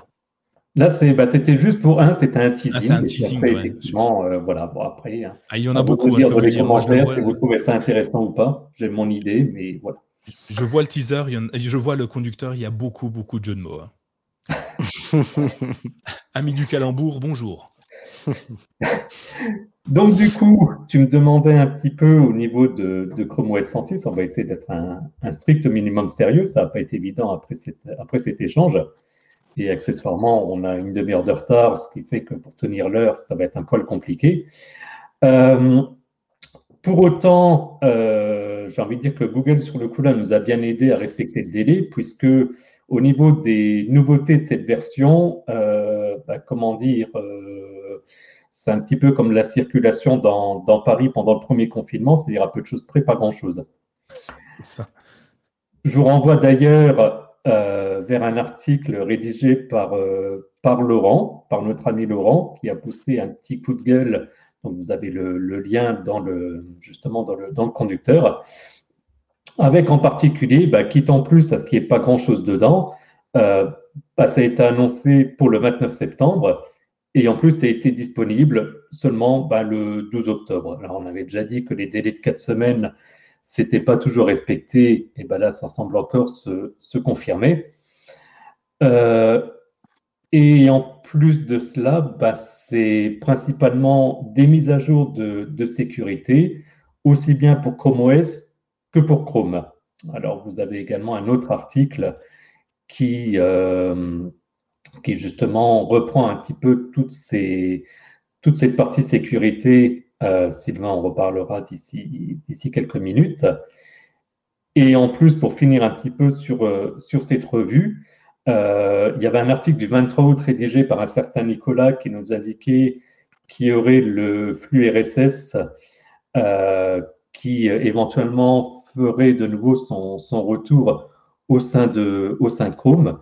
Là, bah, c'était juste pour un, c'était un teasing. Ah, c'est un teasing, après, effectivement, voilà. Bon, après, hein. ah, il y en a beaucoup. Hein, dire dans les commentaires si vous trouvez ça intéressant ou pas. J'ai mon idée, mais voilà. Je vois le teaser, je vois le conducteur, il y a beaucoup, beaucoup de jeux de mots. Hein. Ami du calembour, bonjour. Donc du coup, tu me demandais un petit peu au niveau de, Chrome OS 106, on va essayer d'être un, strict minimum sérieux, ça n'a pas été évident après, cet échange. Et accessoirement, on a une demi-heure de retard, ce qui fait que pour tenir l'heure, ça va être un poil compliqué. Euh, pour autant, euh, j'ai envie de dire que Google, sur le coup, là, nous a bien aidé à respecter le délai, puisque au niveau des nouveautés de cette version, euh, bah, comment dire, c'est un petit peu comme la circulation dans, Paris pendant le premier confinement, c'est-à-dire à peu de choses près, pas grand-chose. Je vous renvoie d'ailleurs vers un article rédigé par, par Laurent, par notre ami Laurent, qui a poussé un petit coup de gueule. Donc vous avez le, lien dans le, justement dans le, dans le conducteur, avec en particulier, bah, quitte en plus à ce qui n'est pas grand-chose dedans, euh, bah, ça a été annoncé pour le 29 septembre et en plus ça a été disponible seulement bah, le 12 octobre. Alors on avait déjà dit que les délais de 4 semaines, c'était pas toujours respecté, et ben là ça semble encore se, se confirmer. Euh, et en plus de cela, bah, c'est principalement des mises à jour de, sécurité, aussi bien pour Chrome OS que pour Chrome. Alors, vous avez également un autre article qui, euh, qui justement reprend un petit peu toutes ces, toute cette partie sécurité. Euh, Sylvain en reparlera d'ici quelques minutes. Et en plus, pour finir un petit peu sur, euh, cette revue, euh, il y avait un article du 23 août rédigé par un certain Nicolas qui nous indiquait qu'il y aurait le flux RSS qui éventuellement ferait de nouveau son, retour au sein de, au sein Chrome.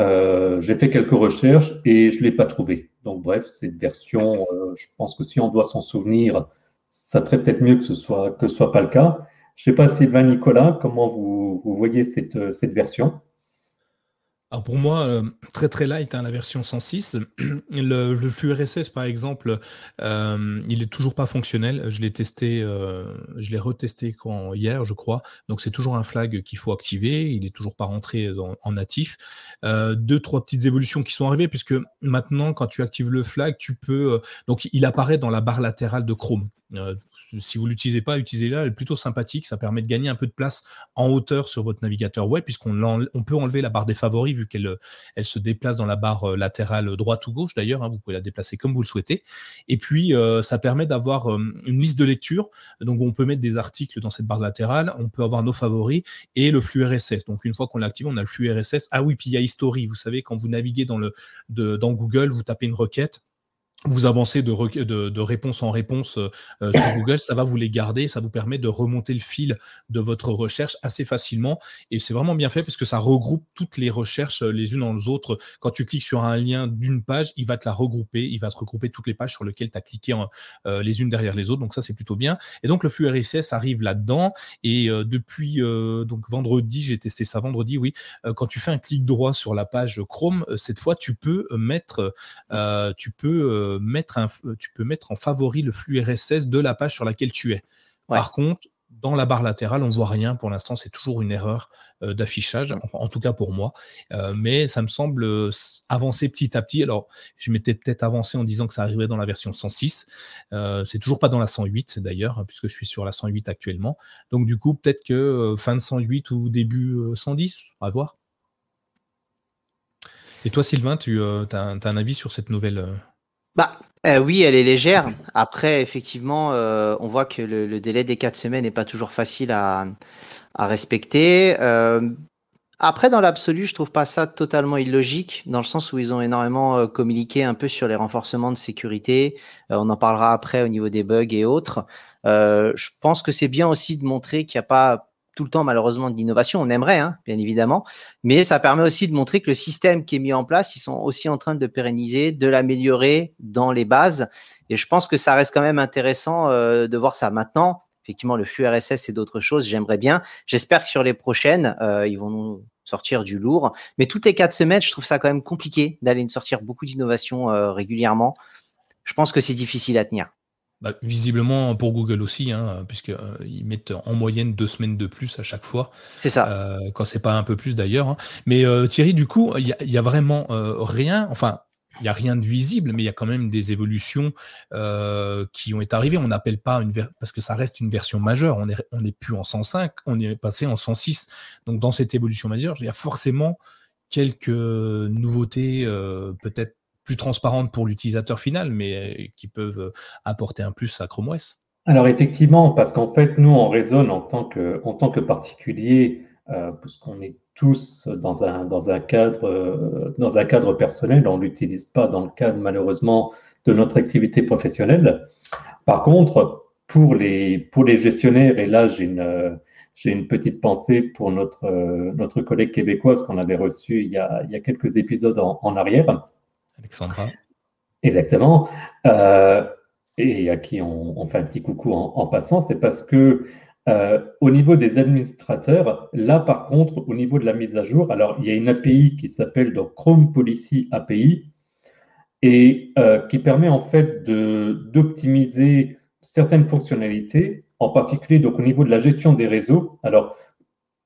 Euh, j'ai fait quelques recherches et je ne l'ai pas trouvé. Donc bref, cette version, je pense que si on doit s'en souvenir, ça serait peut-être mieux que ce soit que ce soit pas le cas. Je ne sais pas Sylvain Nicolas, comment vous, vous voyez cette, cette version? Alors pour moi, euh, très très light, hein, la version 106. Le, flux RSS, par exemple, euh, il est toujours pas fonctionnel. Je l'ai testé, euh, je l'ai retesté hier, je crois. Donc c'est toujours un flag qu'il faut activer. Il est toujours pas rentré en natif. deux, trois petites évolutions qui sont arrivées, puisque maintenant, quand tu actives le flag, tu peux. donc il apparaît dans la barre latérale de Chrome. Euh, si vous l'utilisez pas, utilisez-la, elle est plutôt sympathique, ça permet de gagner un peu de place en hauteur sur votre navigateur web, puisqu'on on peut enlever la barre des favoris vu qu'elle elle se déplace dans la barre euh, latérale droite ou gauche d'ailleurs, hein, vous pouvez la déplacer comme vous le souhaitez. Et puis euh, ça permet d'avoir une liste de lecture, donc on peut mettre des articles dans cette barre latérale, on peut avoir nos favoris et le flux RSS. Donc une fois qu'on l'active, on a le flux RSS. Ah oui, puis il y a History, vous savez, quand vous naviguez dans Google, vous tapez une requête vous avancez de, réponse en réponse euh, euh, sur Google, ça va vous les garder, ça vous permet de remonter le fil de votre recherche assez facilement. Et c'est vraiment bien fait parce que ça regroupe toutes les recherches euh, les unes dans les autres. Quand tu cliques sur un lien d'une page, il va te la regrouper, il va te regrouper toutes les pages sur lesquelles tu as cliqué les unes derrière les autres. Donc ça, c'est plutôt bien. Et donc le flux RSS arrive là-dedans. Et depuis donc vendredi, j'ai testé ça vendredi, oui. quand tu fais un clic droit sur la page Chrome, cette fois, tu peux mettre, tu peux mettre un, tu peux mettre en favori le flux RSS de la page sur laquelle tu es. Par contre, dans la barre latérale, on voit rien. Pour l'instant, c'est toujours une erreur euh, d'affichage, en, tout cas pour moi. Euh, mais ça me semble euh, avancer petit à petit. Alors, je m'étais peut-être avancé en disant que ça arriverait dans la version 106. c'est toujours pas dans la 108 d'ailleurs, hein, puisque je suis sur la 108 actuellement. Donc, du coup, peut-être que fin de 108 ou début 110, à voir. Et toi, Sylvain, tu as, un avis sur cette nouvelle bah, euh, oui, elle est légère. Après, effectivement, euh, on voit que le, délai des quatre semaines n'est pas toujours facile à, respecter. Euh, après, dans l'absolu, je trouve pas ça totalement illogique, dans le sens où ils ont énormément communiqué un peu sur les renforcements de sécurité. on en parlera après au niveau des bugs et autres. je pense que c'est bien aussi de montrer qu'il n'y a pas tout le temps malheureusement de l'innovation. On aimerait, hein, bien évidemment, mais ça permet aussi de montrer que le système qui est mis en place, ils sont aussi en train de pérenniser, de l'améliorer dans les bases. Et je pense que ça reste quand même intéressant euh, de voir ça maintenant. Effectivement, le flux RSS et d'autres choses, j'aimerais bien. J'espère que sur les prochaines, euh, ils vont nous sortir du lourd. Mais toutes les quatre semaines, je trouve ça quand même compliqué d'aller sortir beaucoup d'innovations régulièrement. Je pense que c'est difficile à tenir. Bah, visiblement pour Google aussi, hein, puisqu'ils euh, mettent en moyenne deux semaines de plus à chaque fois. C'est ça. Euh, quand c'est pas un peu plus d'ailleurs. Hein. Mais euh, Thierry, du coup, il y, a vraiment rien. Enfin, il n'y a rien de visible, mais il y a quand même des évolutions qui ont été arrivées. On n'appelle pas une parce que ça reste une version majeure. On est on n'est plus en 105, on est passé en 106. Donc dans cette évolution majeure, il y a forcément quelques nouveautés, peut-être plus transparentes pour l'utilisateur final, mais euh, qui peuvent euh, apporter un plus à Chrome OS. Alors effectivement, parce qu'en fait, nous, on raisonne en tant que, en tant que particulier, euh, puisqu'on est tous dans un, dans un, cadre, dans un cadre personnel, on ne l'utilise pas dans le cadre malheureusement de notre activité professionnelle. Par contre, pour les, pour les gestionnaires, et là j'ai une, une petite pensée pour notre, notre collègue québécoise qu'on avait reçu il y a, il y a quelques épisodes en arrière, Alexandra. Exactement. Euh, et à qui on, fait un petit coucou en, passant, c'est parce que euh, au niveau des administrateurs, là par contre, au niveau de la mise à jour, alors il y a une API qui s'appelle donc Chrome Policy API et euh, qui permet en fait d'optimiser certaines fonctionnalités, en particulier donc au niveau de la gestion des réseaux. Alors,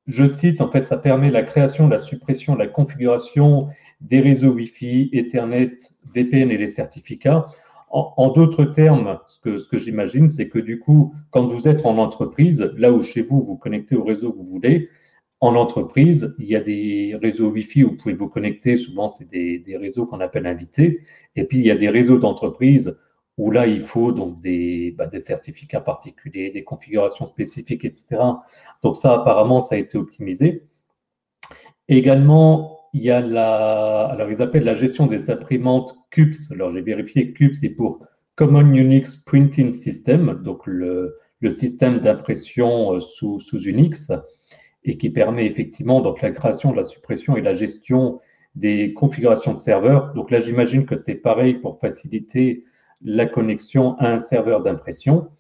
je cite, en fait, ça permet la création, la suppression, la configuration des réseaux Wi-Fi, Ethernet, VPN et les certificats. En, d'autres termes, ce que, ce que j'imagine, c'est que du coup, quand vous êtes en entreprise, là où chez vous, vous connectez au réseau que vous voulez, en entreprise, il y a des réseaux Wi-Fi où vous pouvez vous connecter. Souvent, c'est des, des, réseaux qu'on appelle invités. Et puis, il y a des réseaux d'entreprise où là, il faut donc des, bah, des certificats particuliers, des configurations spécifiques, etc. Donc ça, apparemment, ça a été optimisé. Également, il y a la, alors ils appellent la gestion des imprimantes CUPS. Alors j'ai vérifié CUPS, c'est pour Common Unix Printing System, donc le, le système d'impression euh, sous, sous, Unix, et qui permet effectivement donc la création, la suppression et la gestion des configurations de serveurs. Donc là, j'imagine que c'est pareil pour faciliter la connexion à un serveur d'impression.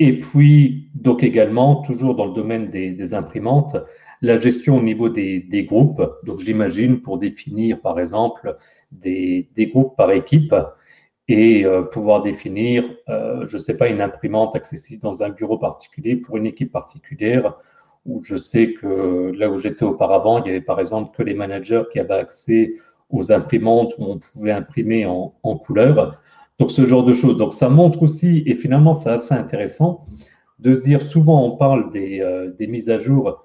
Et puis, donc également, toujours dans le domaine des, imprimantes, la gestion au niveau des, groupes. Donc, j'imagine pour définir, par exemple, des, groupes par équipe et euh, pouvoir définir, euh, je ne sais pas, une imprimante accessible dans un bureau particulier pour une équipe particulière. Où je sais que là où j'étais auparavant, il y avait par exemple que les managers qui avaient accès aux imprimantes où on pouvait imprimer en couleur. Donc, ce genre de choses. Donc, ça montre aussi, et finalement, c'est assez intéressant de se dire, souvent, on parle des, euh, des mises à jour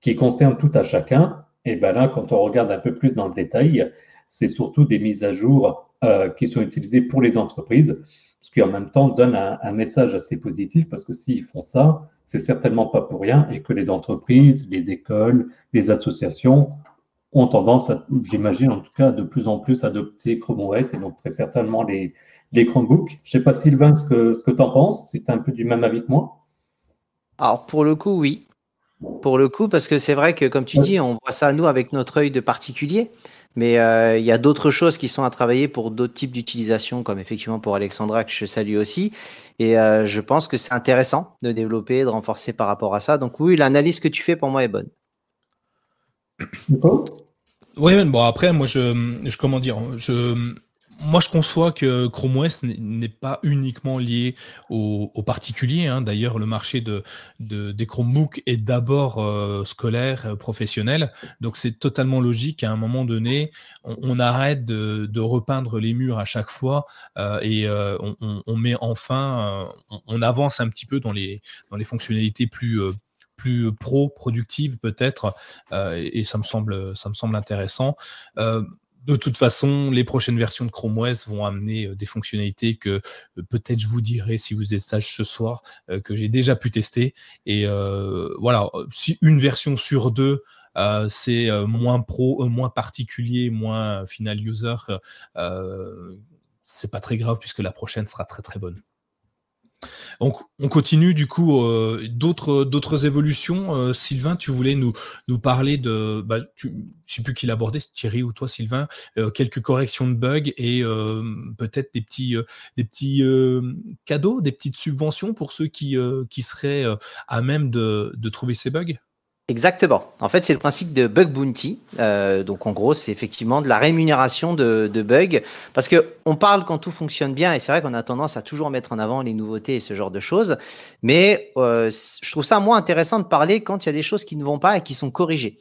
qui concerne tout à chacun. Et bien là, quand on regarde un peu plus dans le détail, c'est surtout des mises à jour euh, qui sont utilisées pour les entreprises, ce qui en même temps donne un, message assez positif parce que s'ils font ça, c'est certainement pas pour rien et que les entreprises, les écoles, les associations ont tendance, j'imagine en tout cas, de plus en plus adopter Chrome OS et donc très certainement les, les Chromebooks. Je sais pas Sylvain ce que, ce que tu en penses, si tu es un peu du même avis que moi. Alors pour le coup, oui. Pour le coup, parce que c'est vrai que, comme tu dis, on voit ça, nous, avec notre œil de particulier. Mais euh, il y a d'autres choses qui sont à travailler pour d'autres types d'utilisation, comme effectivement pour Alexandra, que je salue aussi. Et euh, je pense que c'est intéressant de développer, de renforcer par rapport à ça. Donc oui, l'analyse que tu fais pour moi est bonne. Oui, bon après, moi, je, je comment dire, je, moi, je conçois que Chrome OS n'est pas uniquement lié aux, particuliers. Hein. D'ailleurs, le marché de, des Chromebooks est d'abord euh, scolaire, euh, professionnel. Donc, c'est totalement logique qu'à un moment donné, on, arrête de, repeindre les murs à chaque fois euh, et on, met enfin, on, avance un petit peu dans les, fonctionnalités plus plus pro productives peut-être et, ça me semble ça me semble intéressant de toute façon, les prochaines versions de Chrome OS vont amener euh, des fonctionnalités que euh, peut-être je vous dirai si vous êtes sage ce soir, euh, que j'ai déjà pu tester. Et voilà, si une version sur deux c'est moins pro, moins particulier, moins final user, c'est pas très grave puisque la prochaine sera très très bonne. On, continue du coup euh, d'autres d'autres évolutions. Euh, Sylvain, tu voulais nous nous parler de, bah, tu, je sais plus qui l'abordait, Thierry ou toi Sylvain, euh, quelques corrections de bugs et peut-être des petits des petits cadeaux, des petites subventions pour ceux qui qui seraient à même de de trouver ces bugs. Exactement. En fait, c'est le principe de bug bounty. Euh, donc, en gros, c'est effectivement de la rémunération de, de bugs. Parce que on parle quand tout fonctionne bien, et c'est vrai qu'on a tendance à toujours mettre en avant les nouveautés et ce genre de choses. Mais euh, je trouve ça moins intéressant de parler quand il y a des choses qui ne vont pas et qui sont corrigées.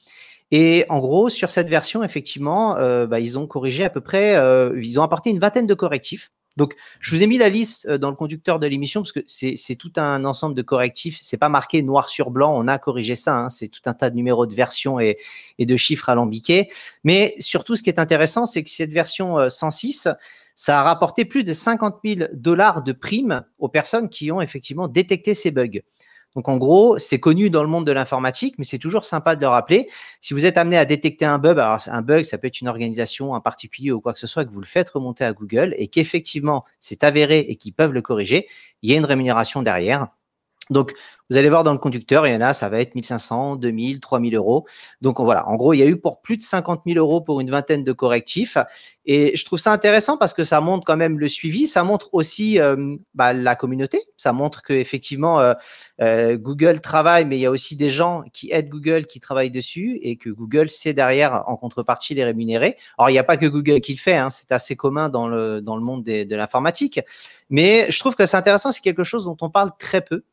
Et en gros, sur cette version, effectivement, euh, bah, ils ont corrigé à peu près, euh, ils ont apporté une vingtaine de correctifs. Donc, je vous ai mis la liste euh, dans le conducteur de l'émission parce que c'est tout un ensemble de correctifs. C'est pas marqué noir sur blanc. On a corrigé ça. Hein. C'est tout un tas de numéros de version et, et, de chiffres alambiqués. Mais surtout, ce qui est intéressant, c'est que cette version 106, euh, ça a rapporté plus de 50 000 dollars de primes aux personnes qui ont effectivement détecté ces bugs. Donc en gros, c'est connu dans le monde de l'informatique, mais c'est toujours sympa de le rappeler. Si vous êtes amené à détecter un bug, alors un bug, ça peut être une organisation, un particulier ou quoi que ce soit, que vous le faites remonter à Google et qu'effectivement c'est avéré et qu'ils peuvent le corriger, il y a une rémunération derrière. Donc, vous allez voir dans le conducteur, il y en a, ça va être 1500, 2000, 3000 euros. Donc voilà, en gros, il y a eu pour plus de 50 000 euros pour une vingtaine de correctifs. Et je trouve ça intéressant parce que ça montre quand même le suivi, ça montre aussi euh, bah, la communauté, ça montre que effectivement euh, euh, Google travaille, mais il y a aussi des gens qui aident Google qui travaillent dessus et que Google sait derrière en contrepartie les rémunérer. Alors il n'y a pas que Google qui le fait, hein, c'est assez commun dans le dans le monde de l'informatique. Mais je trouve que c'est intéressant, c'est quelque chose dont on parle très peu.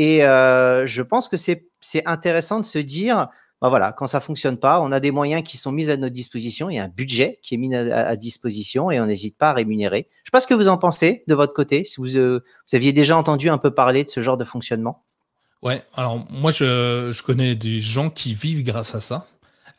Et euh, je pense que c'est intéressant de se dire, bah voilà, quand ça fonctionne pas, on a des moyens qui sont mis à notre disposition, il y a un budget qui est mis à, disposition et on n'hésite pas à rémunérer. Je ne sais pas ce que vous en pensez de votre côté, si vous, euh, vous aviez déjà entendu un peu parler de ce genre de fonctionnement. Ouais, alors moi je, je connais des gens qui vivent grâce à ça.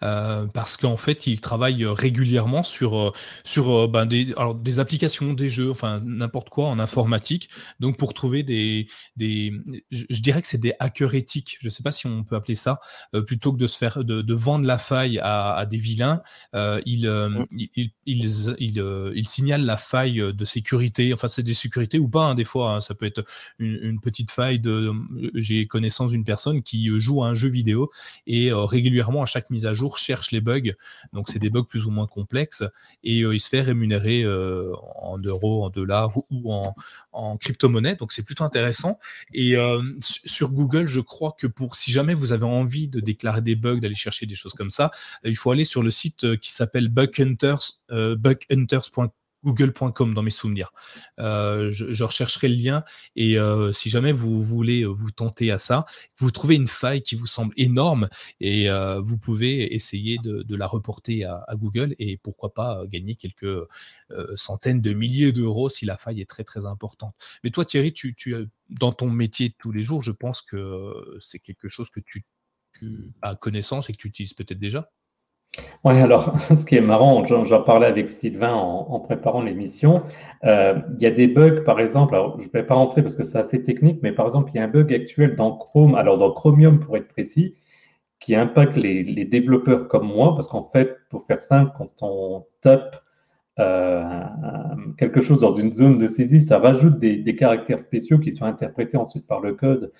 Euh, parce qu'en fait, ils travaillent régulièrement sur euh, sur euh, ben, des alors des applications, des jeux, enfin n'importe quoi en informatique. Donc pour trouver des des, je, dirais que c'est des hackers éthiques. Je sais pas si on peut appeler ça plutôt que de se faire de, de vendre la faille à, à des vilains. Euh, ils, mmh. ils, ils, ils, ils signalent la faille de sécurité. Enfin, c'est des sécurités ou pas. Hein, des fois, hein. ça peut être une, une, petite faille de. J'ai connaissance d'une personne qui joue à un jeu vidéo et régulièrement à chaque mise à jour cherche les bugs. Donc, c'est des bugs plus ou moins complexes et euh, il se fait rémunérer euh, en euros, en dollars ou, en, en crypto-monnaie. Donc, c'est plutôt intéressant. Et euh, sur Google, je crois que pour si jamais vous avez envie de déclarer des bugs, d'aller chercher des choses comme ça, il faut aller sur le site qui s'appelle bughunters, bughunters.com google.com dans mes souvenirs. Euh, je, rechercherai le lien et euh, si jamais vous voulez vous tenter à ça, vous trouvez une faille qui vous semble énorme et euh, vous pouvez essayer de, la reporter à, Google et pourquoi pas gagner quelques centaines de milliers d'euros si la faille est très très importante. Mais toi Thierry, tu, tu dans ton métier de tous les jours, je pense que c'est quelque chose que tu, tu as connaissance et que tu utilises peut-être déjà? Oui, alors, ce qui est marrant, j'en parlais avec Sylvain en, préparant l'émission. Euh, il y a des bugs, par exemple, alors je ne vais pas rentrer parce que c'est assez technique, mais par exemple, il y a un bug actuel dans Chrome, alors dans Chromium pour être précis, qui impacte les, développeurs comme moi, parce qu'en fait, pour faire simple, quand on tape euh, quelque chose dans une zone de saisie, ça rajoute des, des caractères spéciaux qui sont interprétés ensuite par le code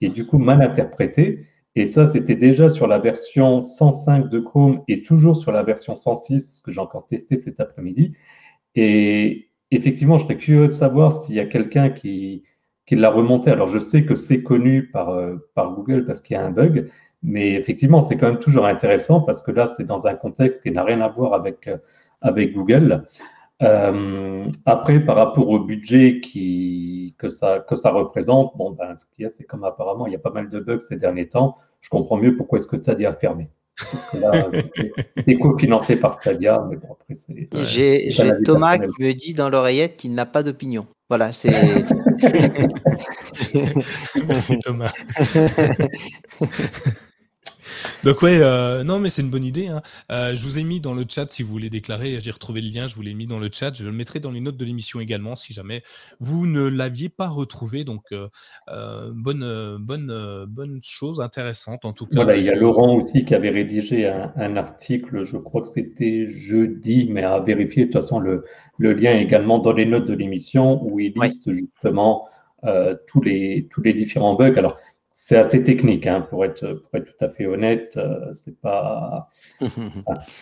et du coup mal interprétés. Et ça, c'était déjà sur la version 105 de Chrome et toujours sur la version 106, parce que j'ai encore testé cet après-midi. Et effectivement, je serais curieux de savoir s'il y a quelqu'un qui, qui l'a remonté. Alors, je sais que c'est connu par, euh, par Google parce qu'il y a un bug, mais effectivement, c'est quand même toujours intéressant parce que là, c'est dans un contexte qui n'a rien à voir avec, euh, avec Google. Euh, après, par rapport au budget qui, que, ça, que ça représente, bon, ben, ce qu'il y a, c'est comme apparemment, il y a pas mal de bugs ces derniers temps je comprends mieux pourquoi est-ce que Stadia a fermé. C'est co-financé par Stadia, mais bon, après, c'est. J'ai Thomas qui me dit dans l'oreillette qu'il n'a pas d'opinion. Voilà, c'est. Merci Thomas. Donc ouais, euh, non mais c'est une bonne idée. Hein. Euh, je vous ai mis dans le chat si vous voulez déclarer. J'ai retrouvé le lien, je vous l'ai mis dans le chat. Je le mettrai dans les notes de l'émission également si jamais vous ne l'aviez pas retrouvé. Donc euh, bonne bonne bonne chose intéressante en tout cas. Voilà, il y a Laurent aussi qui avait rédigé un, article. Je crois que c'était jeudi, mais à vérifier. De toute façon, le, le lien est également dans les notes de l'émission où il liste justement tous, les, tous les différents bugs. Alors, c'est assez technique, hein, pour, être, pour être tout à fait honnête. Euh, c'est pas.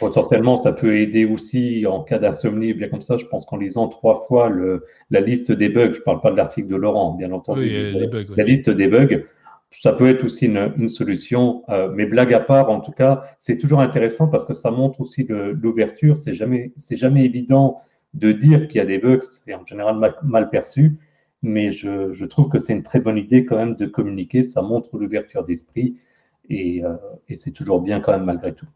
potentiellement, ça peut aider aussi en cas d'insomnie, bien comme ça. Je pense qu'en lisant trois fois le, la liste des bugs, je ne parle pas de l'article de Laurent, bien entendu. Oui, bugs, La liste des bugs, ça peut être aussi une, une solution. Euh, mais blague à part, en tout cas, c'est toujours intéressant parce que ça montre aussi l'ouverture. C'est jamais, c'est jamais évident de dire qu'il y a des bugs. C'est en général mal perçu mais je, trouve que c'est une très bonne idée quand même de communiquer, ça montre l'ouverture d'esprit et, euh, c'est toujours bien quand même malgré tout.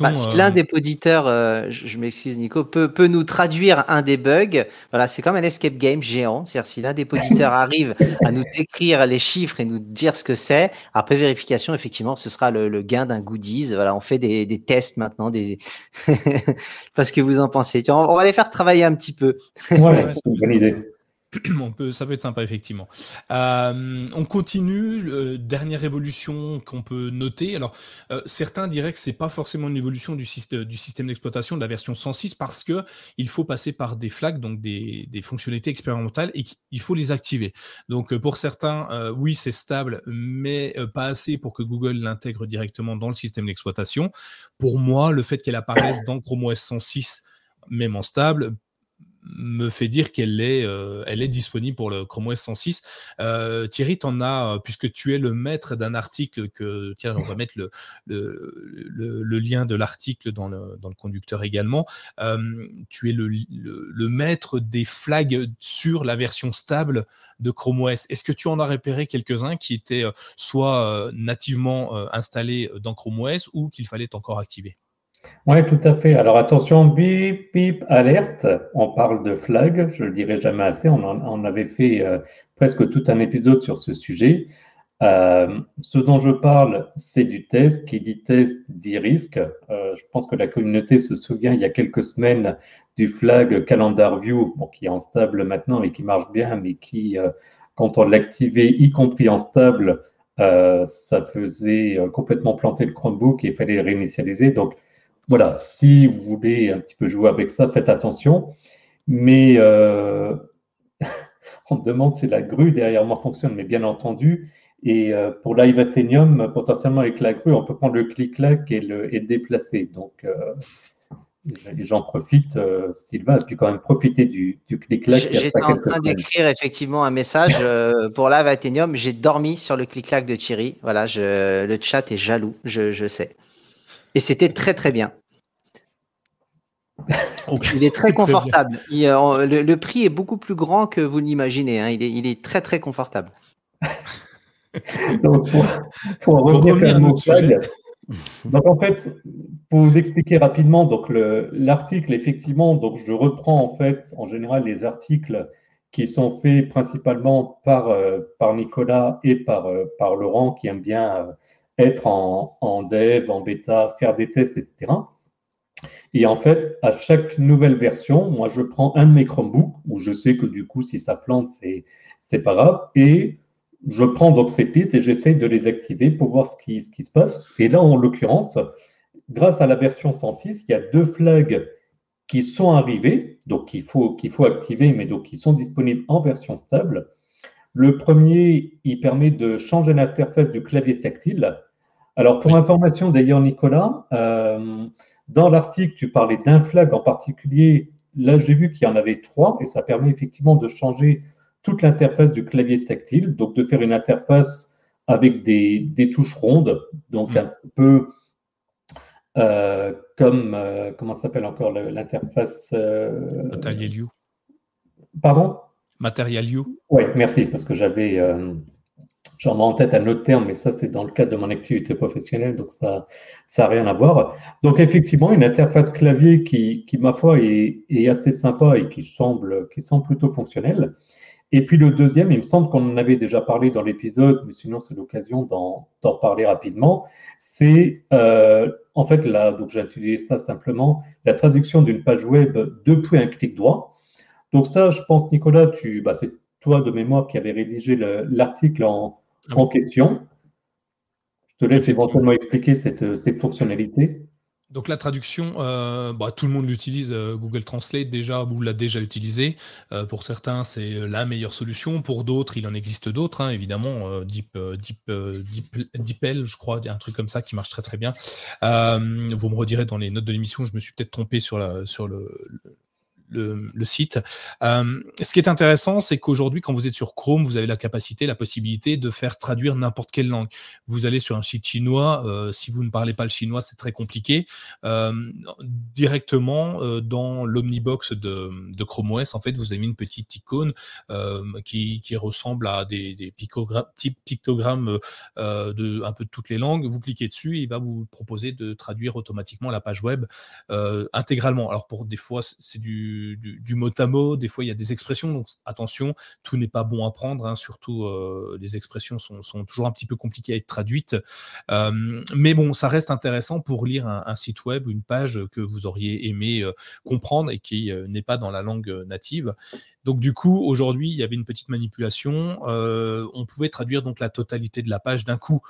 Bah, si euh, l'un des auditeurs, euh, je, m'excuse Nico, peut, peut, nous traduire un des bugs, voilà, c'est comme un escape game géant. C'est-à-dire si l'un des auditeurs arrive à nous décrire les chiffres et nous dire ce que c'est, après vérification, effectivement, ce sera le, gain d'un goodies. Voilà, on fait des, des tests maintenant, des... parce que vous en pensez. On, va les faire travailler un petit peu. ouais, c'est une bonne idée. on ça peut être sympa effectivement. Euh, on continue. dernière évolution qu'on peut noter. Alors, euh, certains diraient que c'est pas forcément une évolution du, système, d'exploitation de la version 106 parce que il faut passer par des flags, donc des, fonctionnalités expérimentales, et qu'il faut les activer. Donc, euh, pour certains, oui, c'est stable, mais pas assez pour que Google l'intègre directement dans le système d'exploitation. Pour moi, le fait qu'elle apparaisse dans Chrome OS 106 même en stable, me fait dire qu'elle est, euh, elle est disponible pour le Chrome OS 106. Euh, Thierry, en as, euh, puisque tu es le maître d'un article que, tiens, on va mettre le, lien de l'article dans le, conducteur également. tu es le, maître des flags sur la version stable de Chrome OS. Est-ce que tu en as repéré quelques-uns qui étaient soit nativement installés dans Chrome OS ou qu'il fallait encore activer? Oui, tout à fait. Alors attention, bip, bip, alerte. On parle de flag, je le dirai jamais assez. On, avait fait euh, presque tout un épisode sur ce sujet. Euh, ce dont je parle, c'est du test. Qui dit test dit risque. Euh, je pense que la communauté se souvient il y a quelques semaines du flag Calendar View, qui est en stable maintenant et qui marche bien, mais qui, quand on l'activait, y compris en stable, ça faisait complètement planter le Chromebook et il fallait le réinitialiser. Donc, voilà, si vous voulez un petit peu jouer avec ça, faites attention. Mais euh, on me demande si la grue derrière moi fonctionne, mais bien entendu. Et euh, pour Live Athenium, potentiellement avec la grue, on peut prendre le clic-clac et le, déplacer. Donc, euh, j'en profite, Sylvain, tu quand même profiter du, du clic-clac. J'étais en train d'écrire effectivement un message pour Live Athenium. J'ai dormi sur le clic-clac de Thierry. Voilà, le chat est jaloux, je sais. Et c'était très très bien. Il est très confortable. Euh, le, prix est beaucoup plus grand que vous l'imaginez. Hein. Il, est, il, est, très très confortable. donc, pour, revenir, à sujet. Donc en fait, pour vous expliquer rapidement, donc l'article effectivement, donc je reprends en fait en général les articles qui sont faits principalement par, euh, par Nicolas et par, euh, par Laurent qui aime bien être en, dev, en bêta, faire des tests, etc. Et en fait, à chaque nouvelle version, moi, je prends un de mes Chromebooks où je sais que du coup, si ça plante, c'est, c'est pas grave. Et je prends donc ces pistes et j'essaye de les activer pour voir ce qui, ce qui se passe. Et là, en l'occurrence, grâce à la version 106, il y a deux flags qui sont arrivés, donc qu'il faut, qu'il faut activer, mais donc qui sont disponibles en version stable. Le premier, il permet de changer l'interface du clavier tactile. Alors, pour information d'ailleurs, Nicolas, euh, dans l'article, tu parlais d'un flag en particulier. Là, j'ai vu qu'il y en avait trois et ça permet effectivement de changer toute l'interface du clavier tactile, donc de faire une interface avec des, touches rondes, donc un peu euh, comme, euh, comment s'appelle encore l'interface Material Pardon? Material Oui, merci, parce que j'avais J'en ai en tête un autre terme, mais ça, c'est dans le cadre de mon activité professionnelle, donc ça n'a rien à voir. Donc, effectivement, une interface clavier qui, qui ma foi, est, est, assez sympa et qui semble, qui semble plutôt fonctionnelle. Et puis, le deuxième, il me semble qu'on en avait déjà parlé dans l'épisode, mais sinon, c'est l'occasion d'en parler rapidement. C'est, euh, en fait, là, donc j'ai utilisé ça simplement, la traduction d'une page web depuis un clic droit. Donc, ça, je pense, Nicolas, tu, bah, c'est toi de mémoire qui avais rédigé l'article en, en question. Je te laisse éventuellement expliquer cette, cette fonctionnalité. Donc la traduction, euh, bah, tout le monde l'utilise. Euh, Google Translate déjà, vous l'a déjà utilisé. Euh, pour certains, c'est la meilleure solution. Pour d'autres, il en existe d'autres, hein, évidemment. Deep, Deep, Deep, DeepL, je crois, un truc comme ça qui marche très très bien. vous me redirez dans les notes de l'émission, je me suis peut-être trompé sur, la, sur le, le, site. Euh, ce qui est intéressant, c'est qu'aujourd'hui, quand vous êtes sur Chrome, vous avez la capacité, la possibilité de faire traduire n'importe quelle langue. Vous allez sur un site chinois, euh, si vous ne parlez pas le chinois, c'est très compliqué. Euh, directement dans l'omnibox de, Chrome OS, en fait, vous avez une petite icône qui, qui, ressemble à des, des pictogrammes de un peu de toutes les langues. Vous cliquez dessus et il va vous proposer de traduire automatiquement la page web intégralement. Alors pour des fois, c'est du du, mot à mot. Des fois, il y a des expressions. Donc, attention, tout n'est pas bon à prendre. Hein. surtout, euh, les expressions sont, toujours un petit peu compliquées à être traduites. Euh, mais bon, ça reste intéressant pour lire un, site web une page que vous auriez aimé euh, comprendre et qui n'est pas dans la langue native. Donc, du coup, aujourd'hui, il y avait une petite manipulation. on pouvait traduire donc la totalité de la page d'un coup.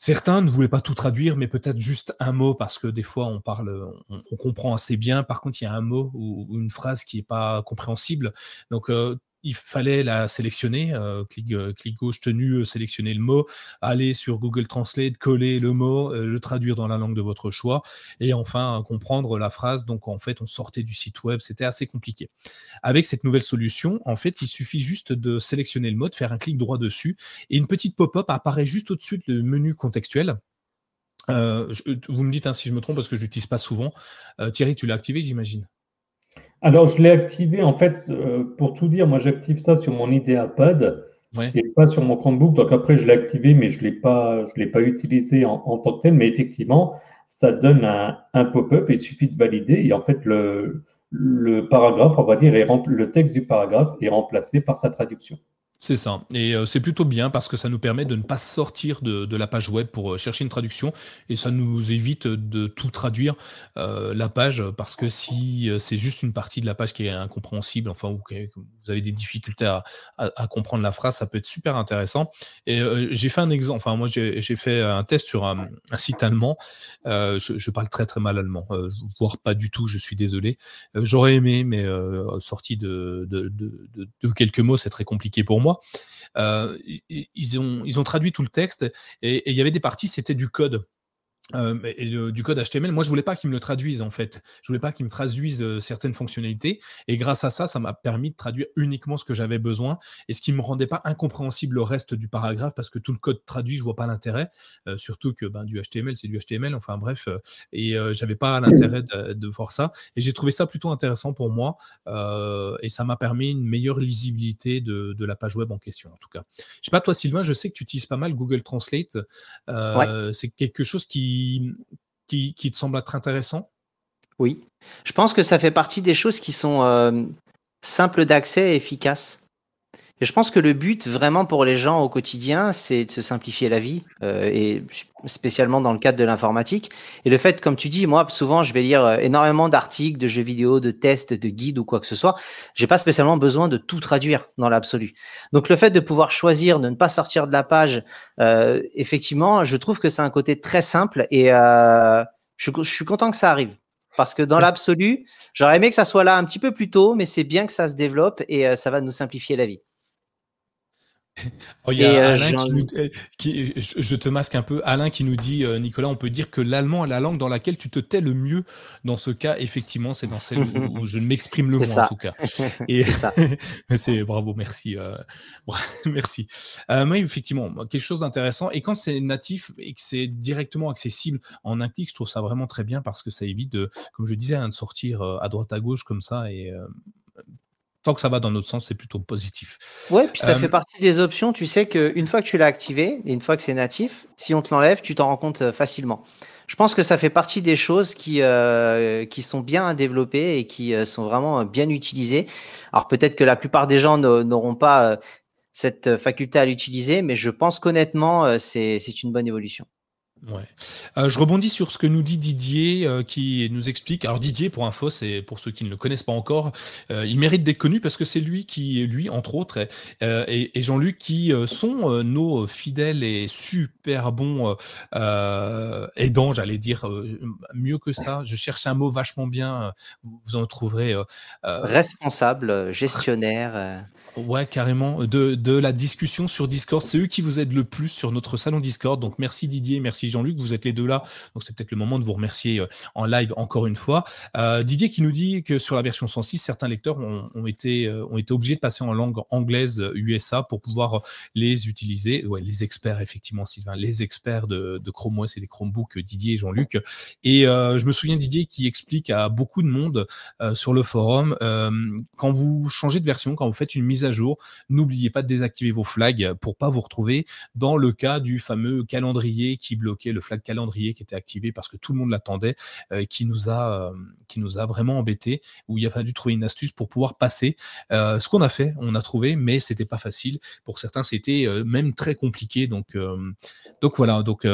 Certains ne voulaient pas tout traduire, mais peut-être juste un mot, parce que des fois on parle, on, comprend assez bien. Par contre, il y a un mot ou, une phrase qui n'est pas compréhensible. Donc, euh, il fallait la sélectionner, euh, clic, euh, gauche tenu, euh, sélectionner le mot, aller sur Google Translate, coller le mot, le traduire dans la langue de votre choix, et enfin comprendre la phrase. Donc en fait, on sortait du site web, c'était assez compliqué. Avec cette nouvelle solution, en fait, il suffit juste de sélectionner le mot, de faire un clic droit dessus, et une petite pop-up apparaît juste au-dessus du menu contextuel. vous me dites hein, si je me trompe parce que je l'utilise pas souvent. Thierry, tu l'as activé, j'imagine? Alors, je l'ai activé, en fait, euh, pour tout dire, moi j'active ça sur mon IdeaPad et pas sur mon Chromebook. Donc après, je l'ai activé, mais je ne l'ai pas, je l'ai pas utilisé en, tant que tel. Mais effectivement, ça donne un, pop-up, il suffit de valider. Et en fait, le, le paragraphe, on va dire, est, le texte du paragraphe est remplacé par sa traduction. C'est ça. Et euh, c'est plutôt bien parce que ça nous permet de ne pas sortir de, la page web pour euh, chercher une traduction et ça nous évite de tout traduire euh, la page parce que si c'est juste une partie de la page qui est incompréhensible, enfin, ou que vous avez des difficultés à, comprendre la phrase, ça peut être super intéressant. Et j'ai fait un exemple, enfin, moi j'ai fait un test sur un, site allemand. Je, parle très très mal allemand, voire pas du tout, je suis désolé. J'aurais aimé, mais sorti de, de quelques mots, c'est très compliqué pour moi. Euh, ils, ont, ils ont traduit tout le texte et il y avait des parties, c'était du code. Euh, et du code HTML, moi je voulais pas qu'ils me le traduisent en fait. Je voulais pas qu'ils me traduisent euh, certaines fonctionnalités. Et grâce à ça, ça m'a permis de traduire uniquement ce que j'avais besoin et ce qui me rendait pas incompréhensible le reste du paragraphe parce que tout le code traduit, je vois pas l'intérêt. Euh, surtout que ben, du HTML, c'est du HTML. Enfin bref, et j'avais pas l'intérêt de, voir ça. Et j'ai trouvé ça plutôt intéressant pour moi et ça m'a permis une meilleure lisibilité de, de, la page web en question en tout cas. Je sais pas toi Sylvain, je sais que tu utilises pas mal Google Translate. C'est quelque chose qui qui, te semble être intéressant? Oui, je pense que ça fait partie des choses qui sont euh, simples d'accès et efficaces. Et je pense que le but vraiment pour les gens au quotidien, c'est de se simplifier la vie, euh, et spécialement dans le cadre de l'informatique. Et le fait, comme tu dis, moi souvent je vais lire euh, énormément d'articles, de jeux vidéo, de tests, de guides ou quoi que ce soit. J'ai pas spécialement besoin de tout traduire dans l'absolu. Donc le fait de pouvoir choisir de ne pas sortir de la page, euh, effectivement, je trouve que c'est un côté très simple et je, je suis content que ça arrive. Parce que dans l'absolu, j'aurais aimé que ça soit là un petit peu plus tôt, mais c'est bien que ça se développe et ça va nous simplifier la vie. Oh, il y a euh, Alain qui, nous, qui, je te masque un peu, Alain qui nous dit, euh, Nicolas, on peut dire que l'allemand est la langue dans laquelle tu te tais le mieux. Dans ce cas, effectivement, c'est dans celle où, je m'exprime le moins, en tout cas. Et c'est bravo, merci, euh, merci. mais effectivement, quelque chose d'intéressant. Et quand c'est natif et que c'est directement accessible en un clic, je trouve ça vraiment très bien parce que ça évite de, comme je disais, hein, de sortir à droite à gauche comme ça et tant que ça va dans notre sens, c'est plutôt positif. Ouais, puis ça euh, fait partie des options. Tu sais qu'une fois que tu l'as activé et une fois que c'est natif, si on te l'enlève, tu t'en rends compte euh, facilement. Je pense que ça fait partie des choses qui, euh, qui sont bien à développer et qui sont vraiment bien utilisées. Alors peut-être que la plupart des gens n'auront pas cette faculté à l'utiliser, mais je pense qu'honnêtement, c'est une bonne évolution. Ouais. Euh, je rebondis sur ce que nous dit Didier, euh, qui nous explique. Alors Didier, pour info, c'est pour ceux qui ne le connaissent pas encore, euh, il mérite d'être connu parce que c'est lui qui, lui, entre autres, et, Jean-Luc, qui sont nos fidèles et super bons aidants, j'allais dire mieux que ça. Je cherche un mot vachement bien. Vous, en trouverez. Responsable, gestionnaire. Ouais, carrément. De, de la discussion sur Discord. C'est eux qui vous aident le plus sur notre salon Discord. Donc merci Didier, merci Jean-Luc. Vous êtes les deux là. Donc c'est peut-être le moment de vous remercier euh, en live encore une fois. Euh, Didier qui nous dit que sur la version 106, certains lecteurs ont, été, euh, ont été obligés de passer en langue anglaise USA pour pouvoir les utiliser. Ouais, les experts, effectivement, Sylvain, les experts de, de Chrome OS et des Chromebooks, Didier et Jean-Luc. Et je me souviens Didier qui explique à beaucoup de monde sur le forum, quand vous changez de version, quand vous faites une mise à jour. N'oubliez pas de désactiver vos flags pour pas vous retrouver dans le cas du fameux calendrier qui bloquait le flag calendrier qui était activé parce que tout le monde l'attendait, euh, qui nous a euh, qui nous a vraiment embêté. Où il a fallu trouver une astuce pour pouvoir passer. Euh, ce qu'on a fait, on a trouvé, mais c'était pas facile. Pour certains, c'était même très compliqué. Donc donc voilà. Donc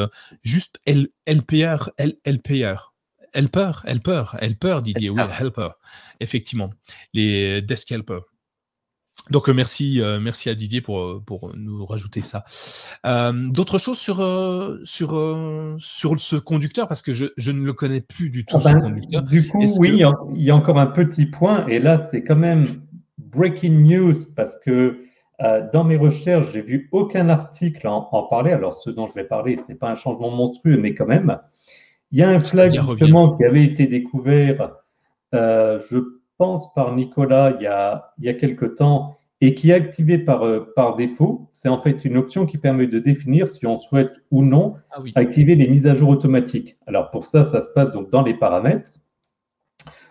juste LPR, LPR. Helper, helper, helper, Didier, oui, helper, effectivement, les desk helper. Donc euh, merci, euh, merci à Didier pour, euh, pour nous rajouter ça. D'autres choses sur, sur, sur ce conducteur? Parce que je, je, ne le connais plus du tout ah ben, ce conducteur. Du coup, oui, il y a encore un petit point et là c'est quand même breaking news parce que dans mes recherches j'ai vu aucun article en, en, parler. Alors ce dont je vais parler, ce n'est pas un changement monstrueux, mais quand même, il y a un flag justement qui avait été découvert. je pense par Nicolas il y a, il y a quelque temps et qui est activé par, euh, par défaut. C'est en fait une option qui permet de définir si on souhaite ou non ah activer les mises à jour automatiques. Alors pour ça, ça se passe donc dans les paramètres.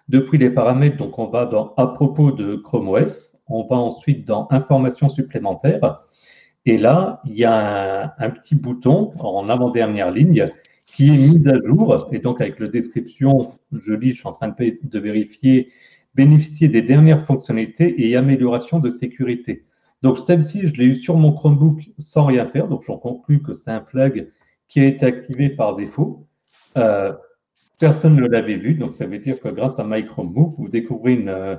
Depuis les paramètres, donc on va dans à propos de Chrome OS, on va ensuite dans informations supplémentaires. Et là, il y a un, un petit bouton en avant-dernière ligne qui est mise à jour. Et donc avec la description, je lis, je suis en train de, de vérifier bénéficier des dernières fonctionnalités et améliorations de sécurité. Donc celle-ci, je l'ai eu sur mon Chromebook sans rien faire, donc j'en conclus que c'est un flag qui a été activé par défaut. Euh, personne ne l'avait vu, donc ça veut dire que grâce à My Chromebook, vous découvrez une, euh,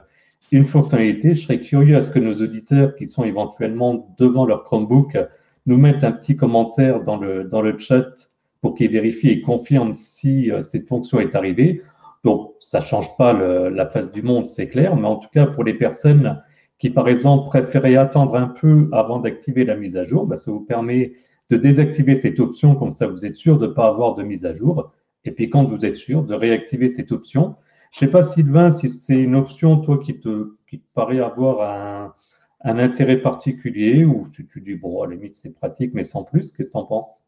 une fonctionnalité. Je serais curieux à ce que nos auditeurs qui sont éventuellement devant leur Chromebook nous mettent un petit commentaire dans le, dans le chat pour qu'ils vérifient et confirment si euh, cette fonction est arrivée. Donc, ça ne change pas la face du monde, c'est clair, mais en tout cas, pour les personnes qui, par exemple, préféraient attendre un peu avant d'activer la mise à jour, bah, ça vous permet de désactiver cette option, comme ça vous êtes sûr de ne pas avoir de mise à jour. Et puis, quand vous êtes sûr, de réactiver cette option. Je ne sais pas, Sylvain, si c'est une option, toi, qui te, paraît avoir un, un, intérêt particulier, ou si tu dis, bon, à la limite, c'est pratique, mais sans plus. Qu'est-ce que tu en penses?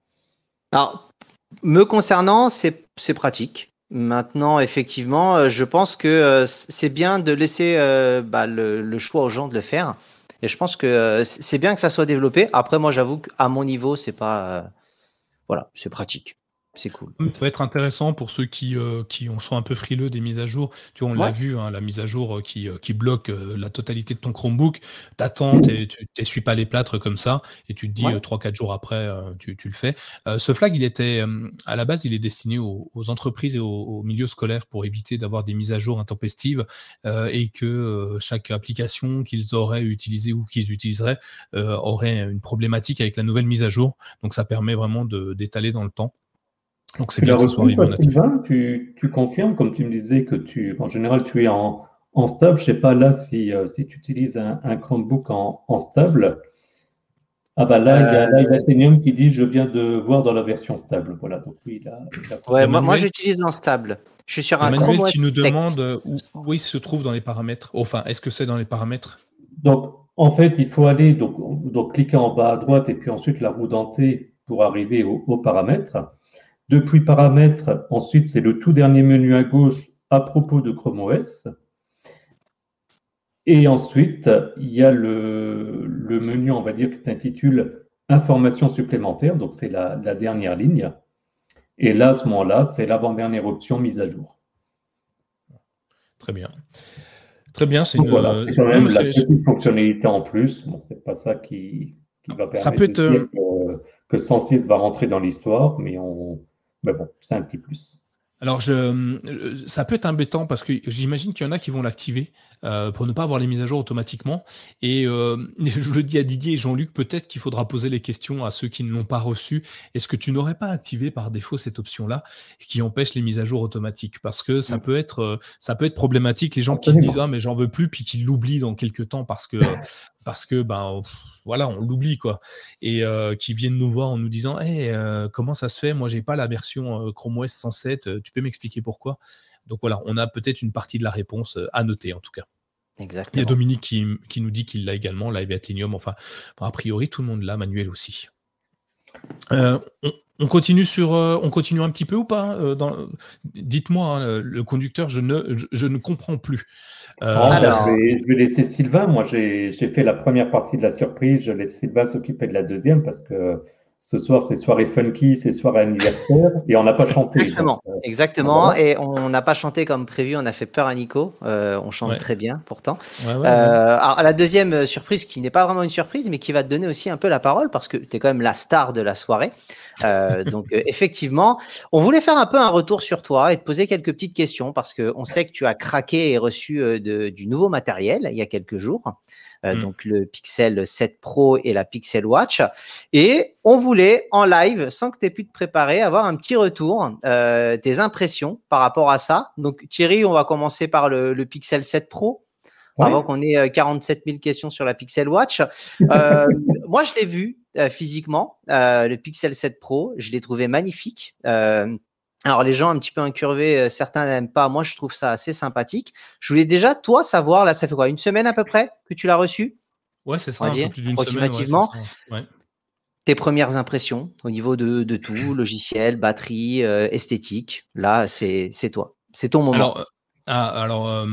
Alors, me concernant, c'est pratique. Maintenant, effectivement, euh, je pense que euh, c'est bien de laisser euh, bah, le, choix aux gens de le faire. Et je pense que c'est bien que ça soit développé. Après, moi, j'avoue qu'à mon niveau, c'est pas, voilà, c'est pratique c'est cool. Ça va être intéressant pour ceux qui, euh, qui sont un peu frileux des mises à jour. Tu vois, on l'a vu, hein, la mise à jour euh, qui, euh, qui bloque la totalité de ton Chromebook. T'attends, tu n'essuies pas les plâtres comme ça, et tu te dis trois, 3-4 jours après, tu, tu, le fais. ce flag, il était, à la base, il est destiné aux, entreprises et aux, milieux scolaires pour éviter d'avoir des mises à jour intempestives et que chaque application qu'ils auraient utilisée ou qu'ils utiliseraient aurait une problématique avec la nouvelle mise à jour. Donc ça permet vraiment d'étaler dans le temps. Donc c'est bien que ce soit Sylvain, tu, tu, confirmes, comme tu me disais, que tu, en général, tu es en, en stable. Je ne sais pas là si, euh, si tu utilises un, un Chromebook en, en, stable. Ah bah là, il y a Athenium qui dit je viens de voir dans la version stable. Voilà, donc oui, là. Ouais, moi, moi j'utilise en stable. Je suis sur un Emmanuel qui nous demande où, où, il se trouve dans les paramètres? Enfin, est-ce que c'est dans les paramètres? Donc, en fait, il faut aller, donc, donc cliquer en bas à droite et puis ensuite la roue dentée pour arriver aux paramètres. Depuis paramètres, ensuite, c'est le tout dernier menu à gauche à propos de Chrome OS. Et ensuite, il y a le, menu, on va dire, qui s'intitule Informations supplémentaires. Donc, c'est la, dernière ligne. Et là, à ce moment-là, c'est l'avant-dernière option mise à jour. Très bien. Très bien, c'est une. Voilà, quand même la petite fonctionnalité en plus. Bon, c'est pas ça qui, va permettre ça peut être... de dire que, que 106 va rentrer dans l'histoire, mais on, mais bon, c'est un petit plus. Alors, je, euh, ça peut être embêtant parce que j'imagine qu'il y en a qui vont l'activer euh, pour ne pas avoir les mises à jour automatiquement. Et euh, je le dis à Didier et Jean-Luc, peut-être qu'il faudra poser les questions à ceux qui ne l'ont pas reçu. Est-ce que tu n'aurais pas activé par défaut cette option-là qui empêche les mises à jour automatiques? Parce que ça mm. peut être, ça peut être problématique. Les gens qui se disent ah mais j'en veux plus puis qui l'oublient dans quelques temps parce que parce que ben voilà, on l'oublie quoi, et euh, qui viennent nous voir en nous disant, hey, euh, comment ça se fait? Moi, j'ai pas la version euh, Chrome OS 107. Tu peux m'expliquer pourquoi? Donc voilà, on a peut-être une partie de la réponse à noter en tout cas. Exactement. Il y a Dominique qui, nous dit qu'il l'a également, Live Athenium. Enfin, a priori, tout le monde l'a, Manuel aussi. on, continue sur, on continue un petit peu ou pas Dites-moi, hein, le conducteur, je ne, je ne comprends plus. Euh, Alors... je, vais, laisser Sylvain. Moi, j'ai fait la première partie de la surprise. Je laisse Sylvain s'occuper de la deuxième parce que ce soir, c'est soirée funky, c'est soirée anniversaire et on n'a pas chanté. Exactement. Euh, Exactement. Et on n'a pas chanté comme prévu. On a fait peur à Nico. Euh, on chante très bien pourtant. alors, la deuxième surprise, qui n'est pas vraiment une surprise, mais qui va te donner aussi un peu la parole parce que tu es quand même la star de la soirée. Euh, donc euh, effectivement, on voulait faire un peu un retour sur toi et te poser quelques petites questions parce qu'on sait que tu as craqué et reçu euh, de, du nouveau matériel il y a quelques jours. Mm. Donc le Pixel 7 Pro et la Pixel Watch. Et on voulait en live, sans que tu aies pu te préparer, avoir un petit retour, euh, tes impressions par rapport à ça. Donc Thierry, on va commencer par le, le Pixel 7 Pro avant qu'on ait 47 000 questions sur la Pixel Watch. Euh, moi, je l'ai vu euh, physiquement, euh, le Pixel 7 Pro. Je l'ai trouvé magnifique. Alors, les gens un petit peu incurvés, certains n'aiment pas. Moi, je trouve ça assez sympathique. Je voulais déjà, toi, savoir, là, ça fait quoi Une semaine à peu près que tu l'as reçu? Ouais, c'est ça, un peu plus d'une semaine. tes premières impressions au niveau de, de tout, logiciel, batterie, esthétique. Là, c'est toi. C'est ton moment. Ah, alors, euh,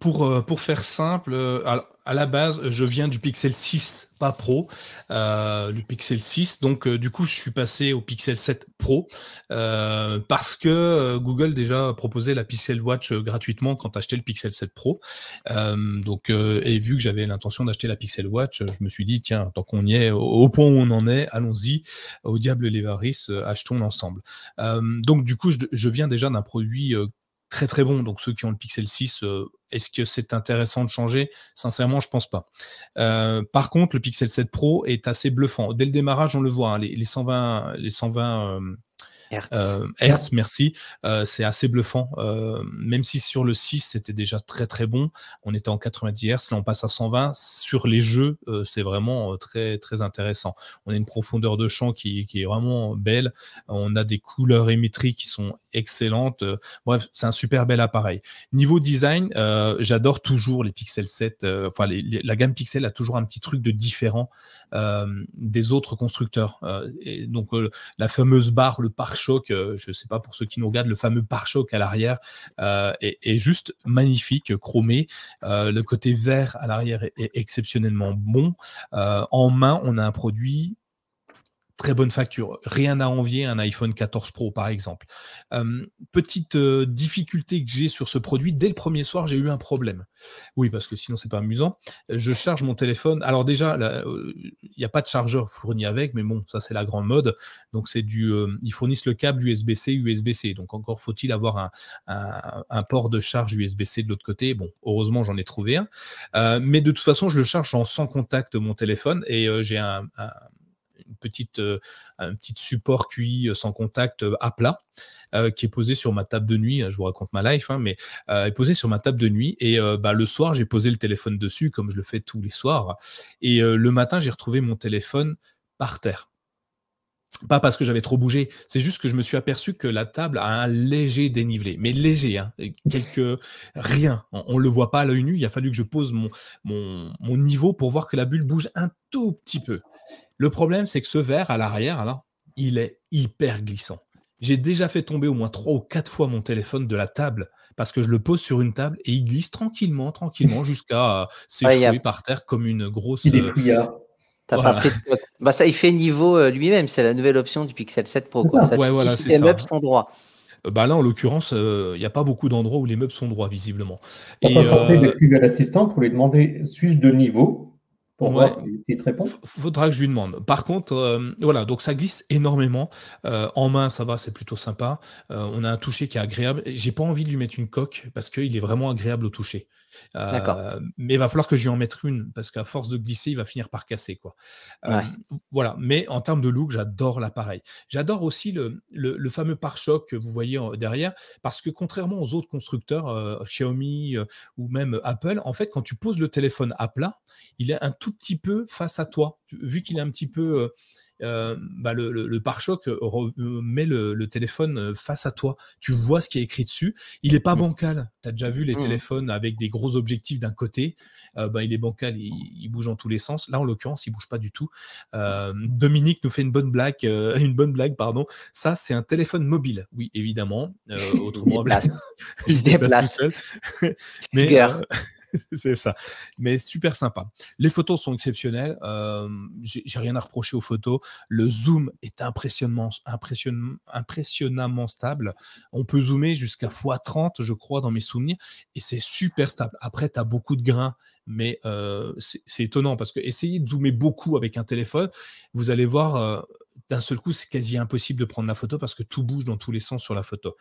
pour, euh, pour faire simple, euh, à la base, je viens du Pixel 6, pas Pro, du Pixel 6. Donc, du coup, je suis passé au Pixel 7 Pro parce que Google déjà proposait la Pixel Watch gratuitement quand tu achetais le Pixel 7 Pro. donc, et vu que j'avais l'intention d'acheter la Pixel Watch, je me suis dit, tiens, tant qu'on y est, au, point où on en est, allons-y, au diable les varices, achetons l'ensemble. donc, du coup, je viens déjà d'un produit très très bon. Donc ceux qui ont le Pixel 6, euh, est-ce que c'est intéressant de changer? Sincèrement, je pense pas. Euh, par contre, le Pixel 7 Pro est assez bluffant. Dès le démarrage, on le voit. Hein, les, 120, les 120 Hertz, euh, merci. C'est assez bluffant. Même si sur le 6, c'était déjà très très bon, on était en 90 Hz, là on passe à 120. Sur les jeux, c'est vraiment très très intéressant. On a une profondeur de champ qui, qui, est vraiment belle. On a des couleurs émétries qui sont excellentes. bref, c'est un super bel appareil. Niveau design, j'adore toujours les Pixel 7. enfin, la gamme Pixel a toujours un petit truc de différent des autres constructeurs. donc, la fameuse barre, le pare choc euh, je ne sais pas pour ceux qui nous regardent, le fameux pare-choc à l'arrière euh, est, juste magnifique, chromé. Euh, le côté vert à l'arrière est, exceptionnellement bon. en main, on a un produit très bonne facture. Rien à envier un iPhone 14 Pro, par exemple. petite difficulté que j'ai sur ce produit, dès le premier soir, j'ai eu un problème. Oui, parce que sinon, c'est pas amusant. Je charge mon téléphone. Alors déjà, il n'y a pas de chargeur fourni avec, mais bon, ça c'est la grande mode. Donc c'est du, ils fournissent le câble USB-C, USB-C. Donc encore faut-il avoir un, port de charge USB-C de l'autre côté. Bon, heureusement, j'en ai trouvé un. mais de toute façon, je le charge en sans contact mon téléphone et j'ai un petite, euh, un petit support QI euh, sans contact euh, à plat qui est posé sur ma table de nuit. Je vous raconte ma life, hein, mais posé sur ma table de nuit. Et bah, le soir, j'ai posé le téléphone dessus, comme je le fais tous les soirs. Et le matin, j'ai retrouvé mon téléphone par terre. Pas parce que j'avais trop bougé, c'est juste que je me suis aperçu que la table a un léger dénivelé, mais léger, hein, quelques rien. On, ne le voit pas à l'œil nu. Il a fallu que je pose mon, mon, mon niveau pour voir que la bulle bouge un tout petit peu. Le problème, c'est que ce verre à l'arrière, là, il est hyper glissant. J'ai déjà fait tomber au moins trois ou quatre fois mon téléphone de la table parce que je le pose sur une table et il glisse tranquillement, tranquillement jusqu'à euh, s'échouer par terre comme une grosse. Il est euh, bah ça, il fait niveau euh, lui-même. C'est la nouvelle option du Pixel 7 Pro. Quoi. Ça ouais, voilà, si les meubles sont droits. Bah là, en l'occurrence, il n'y a pas beaucoup d'endroits où les meubles sont droits, visiblement. On et, peut euh... d'activer l'assistant pour lui demander suis-je de niveau? Pour voir te répond Faudra que je lui demande. Par contre, euh, voilà, donc ça glisse énormément. Euh, en main, ça va, c'est plutôt sympa. Euh, on a un toucher qui est agréable. J'ai pas envie de lui mettre une coque parce qu'il est vraiment agréable au toucher. Euh, mais il va falloir que j'y en mette une parce qu'à force de glisser, il va finir par casser. Quoi. Euh, voilà. Mais en termes de look, j'adore l'appareil. J'adore aussi le, le, fameux pare-choc que vous voyez derrière parce que contrairement aux autres constructeurs, euh, Xiaomi ou même Apple, en fait, quand tu poses le téléphone à plat, il est un tout petit peu face à toi. Vu qu'il est un petit peu euh, bah, le, pare-choc euh, met le, téléphone euh, face à toi. Tu vois ce qui est écrit dessus. Il n'est pas mmh. bancal. Tu as déjà vu les mmh. téléphones avec des gros objectifs d'un côté. bah, il est bancal, il, bouge dans tous les sens. Là, en l'occurrence, il bouge pas du tout. Dominique nous fait une bonne blague. une bonne blague, pardon. Ça, c'est un téléphone mobile. Oui, évidemment. autrement, il se déplace. Tout seul. Mais c'est ça. Mais super sympa. Les photos sont exceptionnelles. Euh, J'ai rien à reprocher aux photos. Le zoom est impressionnant, impressionnamment stable. On peut zoomer jusqu'à x30, je crois, dans mes souvenirs. Et c'est super stable. Après, tu as beaucoup de grains mais euh, c'est étonnant parce que essayer de zoomer beaucoup avec un téléphone, vous allez voir, euh, d'un seul coup, c'est quasi impossible de prendre la photo parce que tout bouge dans tous les sens sur la photo.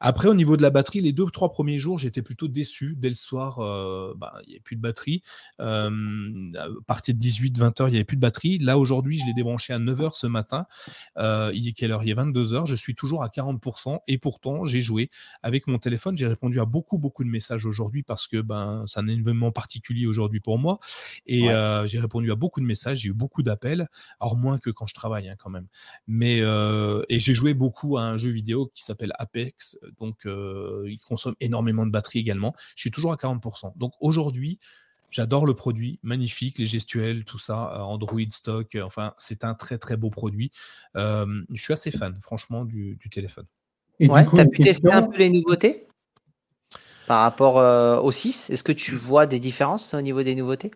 Après, au niveau de la batterie, les deux ou trois premiers jours, j'étais plutôt déçu. Dès le soir, euh, bah, il n'y avait plus de batterie. Euh, à partir de 18-20 heures, il n'y avait plus de batterie. Là, aujourd'hui, je l'ai débranché à 9 heures ce matin. Euh, il est quelle heure? Il est 22 heures. Je suis toujours à 40%. Et pourtant, j'ai joué avec mon téléphone. J'ai répondu à beaucoup, beaucoup de messages aujourd'hui parce que ben, c'est un événement particulier aujourd'hui pour moi. Et j'ai répondu à beaucoup de messages. J'ai eu beaucoup d'appels. Alors, moins que quand je travaille, hein, quand même. Mais euh, et j'ai joué beaucoup à un jeu vidéo qui s'appelle Apex, donc euh, il consomme énormément de batterie également. Je suis toujours à 40%. Donc aujourd'hui, j'adore le produit, magnifique, les gestuels, tout ça, euh, Android stock. Enfin, c'est un très très beau produit. je suis assez fan, franchement, du, téléphone. Et ouais, tu as pu tester un peu les nouveautés? Par rapport au 6 Est-ce que tu vois des différences au niveau des nouveautés?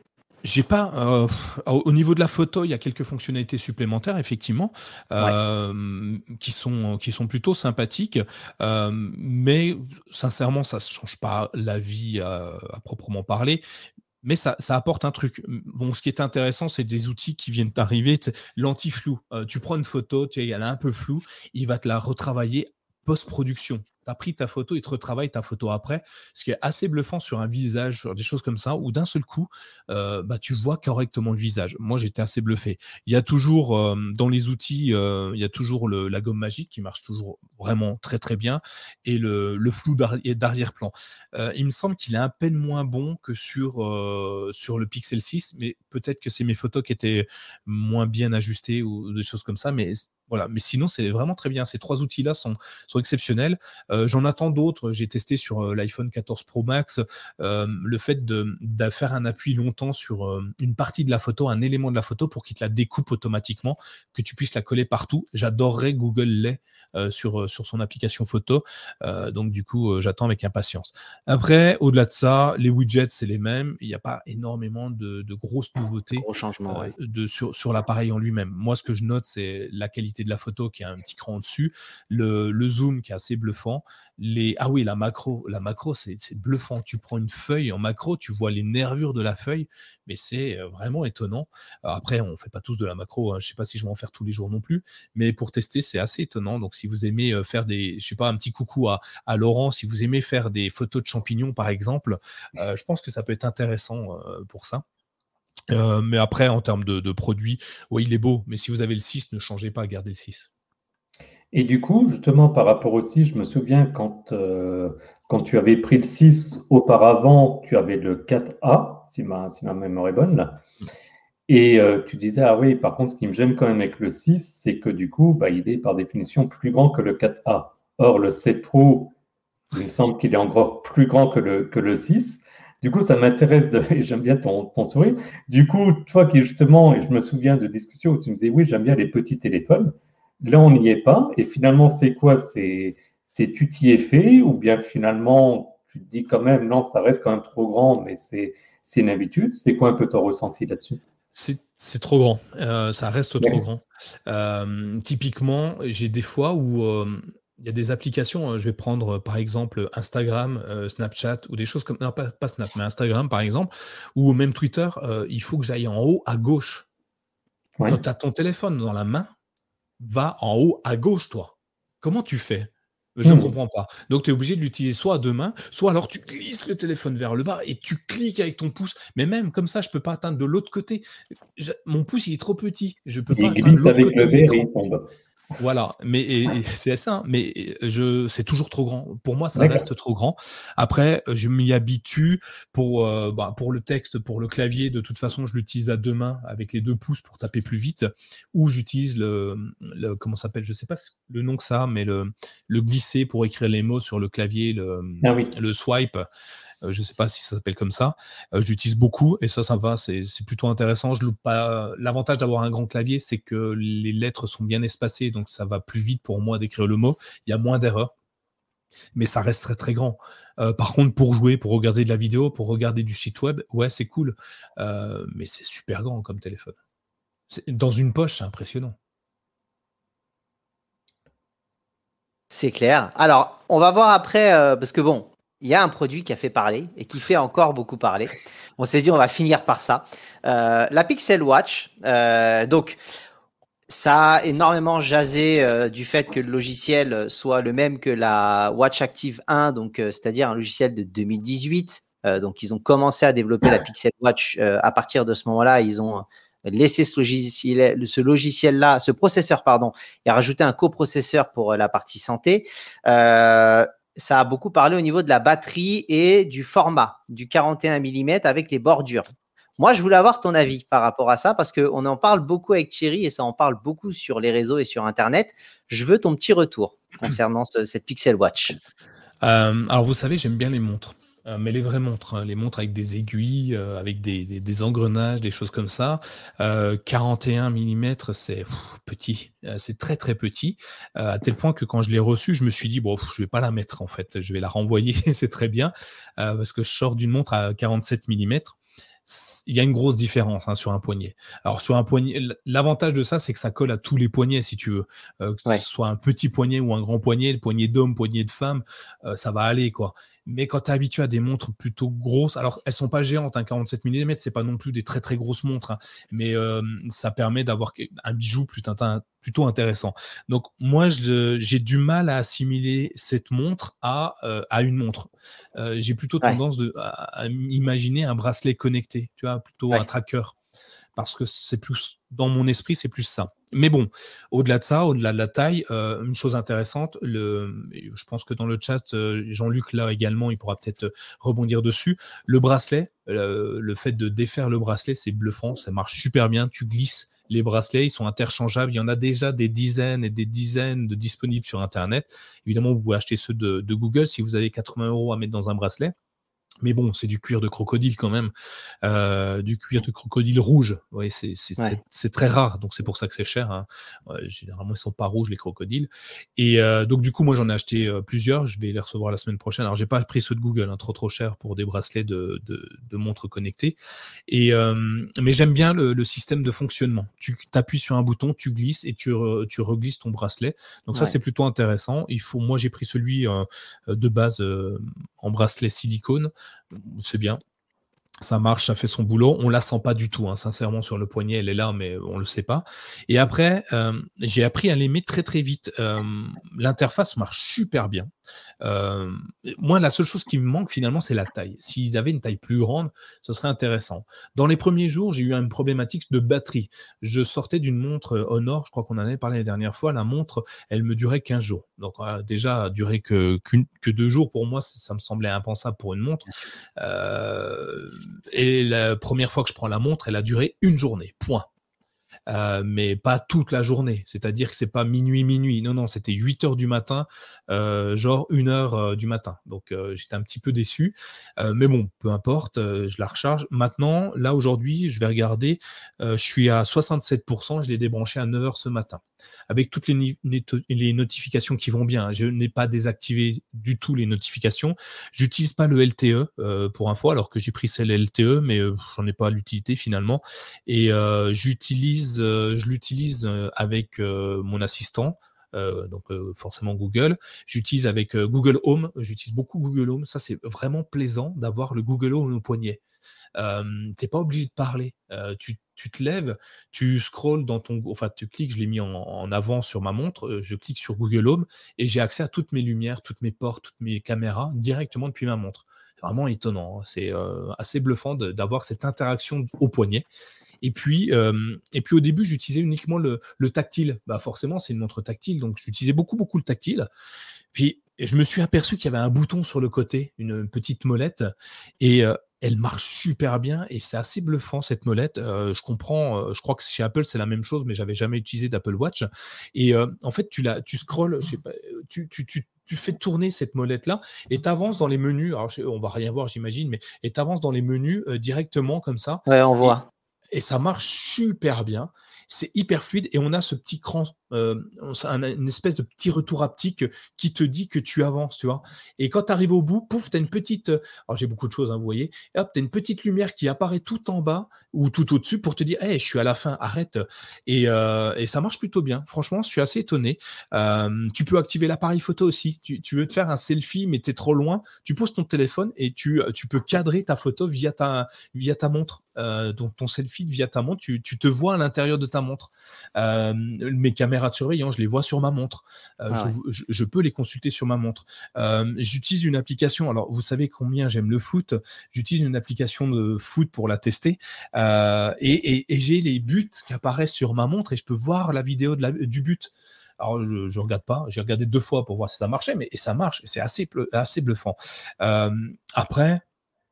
J'ai pas. Euh, au niveau de la photo, il y a quelques fonctionnalités supplémentaires, effectivement, euh, qui, sont, qui sont plutôt sympathiques. Euh, mais sincèrement, ça ne change pas la vie à, proprement parler. Mais ça, ça, apporte un truc. Bon, ce qui est intéressant, c'est des outils qui viennent d'arriver. L'anti-flou. tu prends une photo, tu elle est un peu floue, il va te la retravailler post-production tu as pris ta photo, il te retravaille ta photo après, ce qui est assez bluffant sur un visage, sur des choses comme ça, où d'un seul coup, euh, bah, tu vois correctement le visage. Moi, j'étais assez bluffé. Il y a toujours, euh, dans les outils, euh, il y a toujours la gomme magique qui marche toujours vraiment très très bien, et le, flou d'arrière-plan. il me semble qu'il est à peine moins bon que sur, sur le Pixel 6, mais peut-être que c'est mes photos qui étaient moins bien ajustées ou des choses comme ça, mais voilà, mais sinon c'est vraiment très bien. Ces trois outils-là sont, sont exceptionnels. Euh, j'en attends d'autres. J'ai testé sur euh, l'iPhone 14 Pro Max euh, le fait de, faire un appui longtemps sur une partie de la photo, un élément de la photo pour qu'il te la découpe automatiquement, que tu puisses la coller partout. J'adorerais Google l'ait sur, sur son application photo. donc du coup, j'attends avec impatience. Après, au-delà de ça, les widgets c'est les mêmes. Il n'y a pas énormément de, grosses nouveautés de, sur, sur l'appareil en lui-même. Moi, ce que je note, c'est la qualité de la photo qui a un petit cran dessus, le, le, zoom qui est assez bluffant, les ah oui la macro, la macro c'est bluffant. Tu prends une feuille en macro, tu vois les nervures de la feuille, mais c'est euh, vraiment étonnant. après on fait pas tous de la macro, hein. je sais pas si je vais en faire tous les jours non plus, mais pour tester c'est assez étonnant. Donc si vous aimez euh, faire des, je sais pas un petit coucou à, à Laurent, si vous aimez faire des photos de champignons par exemple, euh, je pense que ça peut être intéressant pour ça. Euh, mais après, en termes de, produits, oui, il est beau, mais si vous avez le 6, ne changez pas, gardez le 6. Et du coup, justement, par rapport au 6, je me souviens quand, euh, quand tu avais pris le 6 auparavant, tu avais le 4A, si ma, mémoire est bonne. Et euh, tu disais, ah oui, par contre, ce qui me gêne quand même avec le 6, c'est que du coup, bah, il est par définition plus grand que le 4A. Or, le 7 Pro, il me semble qu'il est encore plus grand que le 6. Du coup, ça m'intéresse de, et j'aime bien ton, sourire. Du coup, toi qui justement, et je me souviens de discussions où tu me disais, oui, j'aime bien les petits téléphones. Là, on n'y est pas. Et finalement, c'est quoi? C'est, c'est tu t'y es fait? Ou bien finalement, tu te dis quand même, non, ça reste quand même trop grand, mais c'est, c'est une habitude. C'est quoi un peu ton ressenti là-dessus? C'est trop grand, euh, ça reste trop grand. Euh, typiquement, j'ai des fois où euh, il y a des applications, je vais prendre par exemple Instagram, Snapchat ou des choses comme. Non, pas, Snap, mais Instagram par exemple, ou même Twitter, il faut que j'aille en haut à gauche. Quand tu as ton téléphone dans la main, va en haut à gauche, toi. Comment tu fais? Je ne mmh. comprends pas. Donc, tu es obligé de l'utiliser soit à deux mains, soit alors tu glisses le téléphone vers le bas et tu cliques avec ton pouce. Mais même comme ça, je ne peux pas atteindre de l'autre côté. mon pouce, il est trop petit. Je peux pas atteindre l'autre côté. Le verre, voilà, mais c'est ça, mais je c'est toujours trop grand. Pour moi, ça reste trop grand. Après, je m'y habitue pour euh, bah, pour le texte, pour le clavier. De toute façon, je l'utilise à deux mains avec les deux pouces pour taper plus vite, ou j'utilise le, le comment s'appelle, je sais pas le nom que ça, mais le le glisser pour écrire les mots sur le clavier, le ah le swipe. Euh, je ne sais pas si ça s'appelle comme ça. Euh, j'utilise beaucoup et ça, ça va, c'est plutôt intéressant. L'avantage d'avoir un grand clavier, c'est que les lettres sont bien espacées, donc ça va plus vite pour moi d'écrire le mot. Il y a moins d'erreurs mais ça reste très très grand. Euh, par contre, pour jouer, pour regarder de la vidéo, pour regarder du site web, ouais, c'est cool, mais c'est super grand comme téléphone. Dans une poche, c'est impressionnant. C'est clair. Alors, on va voir après, parce que bon, il y a un produit qui a fait parler et qui fait encore beaucoup parler. On s'est dit, on va finir par ça. Euh, la Pixel Watch. Euh, donc, ça a énormément jasé euh, du fait que le logiciel soit le même que la Watch Active 1, donc c'est-à-dire un logiciel de 2018. donc, ils ont commencé à développer la Pixel Watch à partir de ce moment-là. Ils ont laissé ce logiciel, ce logiciel-là, ce processeur, pardon, et rajouté un coprocesseur pour la partie santé. Euh, ça a beaucoup parlé au niveau de la batterie et du format du 41 mm avec les bordures. Moi, je voulais avoir ton avis par rapport à ça parce qu'on en parle beaucoup avec Thierry et ça en parle beaucoup sur les réseaux et sur Internet. Je veux ton petit retour concernant cette Pixel Watch. Euh, alors, vous savez, j'aime bien les montres. Euh, mais les vraies montres, hein, les montres avec des aiguilles, euh, avec des, engrenages, des choses comme ça. 41 mm, c'est petit, euh, c'est très très petit, à tel point que quand je l'ai reçu, je me suis dit bon, je vais pas la mettre en fait, je vais la renvoyer, c'est très bien, parce que je sors d'une montre à 47 mm il y a une grosse différence hein, sur un poignet. Alors sur un poignet, l'avantage de ça, c'est que ça colle à tous les poignets, si tu veux. que ce soit un petit poignet ou un grand poignet, le poignet d'homme, poignet de femme, ça va aller quoi. Mais quand tu es habitué à des montres plutôt grosses, alors elles sont pas géantes, hein, 47 mm, c'est pas non plus des très très grosses montres, hein, mais ça permet d'avoir un bijou plutôt intéressant. Donc moi, j'ai du mal à assimiler cette montre à, à une montre. j'ai plutôt tendance de, à, imaginer un bracelet connecté, tu vois, plutôt un tracker, parce que c'est plus dans mon esprit, c'est plus ça. Mais bon, au-delà de ça, au-delà de la taille, euh, une chose intéressante, je pense que dans le chat, euh, Jean-Luc là également, il pourra peut-être rebondir dessus. Le bracelet, euh, le fait de défaire le bracelet, c'est bluffant, ça marche super bien. Tu glisses les bracelets, ils sont interchangeables. Il y en a déjà des dizaines et des dizaines de disponibles sur Internet. Évidemment, vous pouvez acheter ceux de Google si vous avez 80 euros à mettre dans un bracelet. Mais bon, c'est du cuir de crocodile quand même, euh, du cuir de crocodile rouge. Ouais, c'est très rare, donc c'est pour ça que c'est cher. Hein. généralement, ils sont pas rouges les crocodiles. Et euh, donc du coup, moi j'en ai acheté euh, plusieurs. Je vais les recevoir la semaine prochaine. Alors j'ai pas pris ceux de Google, hein, trop trop cher pour des bracelets de, de, de montres connectées. Et mais j'aime bien le, le, système de fonctionnement. Tu t'appuies sur un bouton, tu glisses et tu, tu reglisses ton bracelet. Donc ça c'est plutôt intéressant. Il faut, moi j'ai pris celui de base en bracelet silicone c'est bien. Ça marche, ça fait son boulot. On la sent pas du tout, hein. sincèrement, sur le poignet, elle est là, mais on le sait pas. Et après, euh, j'ai appris à l'aimer très très vite. Euh, l'interface marche super bien. Euh, moi, la seule chose qui me manque finalement, c'est la taille. S'ils avaient une taille plus grande, ce serait intéressant. Dans les premiers jours, j'ai eu une problématique de batterie. Je sortais d'une montre Honor, je crois qu'on en avait parlé la dernière fois. La montre, elle me durait 15 jours. Donc déjà, durer que, que deux jours, pour moi, ça, me semblait impensable pour une montre. Euh, et la première fois que je prends la montre, elle a duré une journée. Point. Euh, mais pas toute la journée. C'est-à-dire que c'est pas minuit, minuit. Non, non, c'était 8 heures du matin, euh, genre 1 heure euh, du matin. Donc j'étais un petit peu déçu. mais bon, peu importe, je la recharge. Maintenant, là aujourd'hui, je vais regarder, je suis à 67%, je l'ai débranché à 9 heures ce matin avec toutes les, notifications qui vont bien. Je n'ai pas désactivé du tout les notifications. J'utilise pas le LTE euh, pour info, alors que j'ai pris celle LTE, mais euh, j'en ai pas l'utilité finalement. Et euh, j'utilise, je l'utilise avec mon assistant. donc forcément Google. J'utilise avec Google Home, j'utilise beaucoup Google Home. Ça, c'est vraiment plaisant d'avoir le Google Home au poignet. Tu n'es pas obligé de parler. tu, te lèves, tu scrolls dans ton, enfin tu cliques, je l'ai mis en, avant sur ma montre, je clique sur Google Home et j'ai accès à toutes mes lumières, toutes mes portes, toutes mes caméras directement depuis ma montre. Vraiment étonnant, hein. c'est assez bluffant d'avoir cette interaction au poignet. Et puis, et puis au début, j'utilisais uniquement le, tactile. Bah forcément, c'est une montre tactile, donc j'utilisais beaucoup, beaucoup le tactile. Puis je me suis aperçu qu'il y avait un bouton sur le côté, une petite molette, et elle marche super bien et c'est assez bluffant cette molette. je comprends, je crois que chez Apple c'est la même chose, mais j'avais jamais utilisé d'Apple Watch. Et en fait, tu la, tu je sais pas, tu, tu, tu, tu fais tourner cette molette là et tu avances dans les menus. Alors on va rien voir, j'imagine, mais et tu avances dans les menus directement comme ça. Ouais, on voit. et ça marche super bien c'est hyper fluide et on a ce petit cran, euh, une espèce de petit retour haptique qui te dit que tu avances, tu vois. Et quand tu arrives au bout, pouf, tu as une petite, euh, alors j'ai beaucoup de choses, hein, vous voyez, et hop, tu as une petite lumière qui apparaît tout en bas ou tout au-dessus pour te dire, hey, je suis à la fin, arrête. Et, euh, ça marche plutôt bien. Franchement, je suis assez étonné. tu peux activer l'appareil photo aussi. Tu, veux te faire un selfie, mais tu es trop loin, tu poses ton téléphone et tu, peux cadrer ta photo via ta montre. Donc ton selfie via ta montre, tu, tu te vois à l'intérieur de ta montre. Euh, mes caméras de surveillance, je les vois sur ma montre. Euh, ah je, peux les consulter sur ma montre. Euh, j'utilise une application. Alors, vous savez combien j'aime le foot. J'utilise une application de foot pour la tester. et, j'ai les buts qui apparaissent sur ma montre et je peux voir la vidéo de la, du but. Alors, je, ne regarde pas. J'ai regardé deux fois pour voir si ça marchait, mais et ça marche. C'est assez, assez bluffant. après,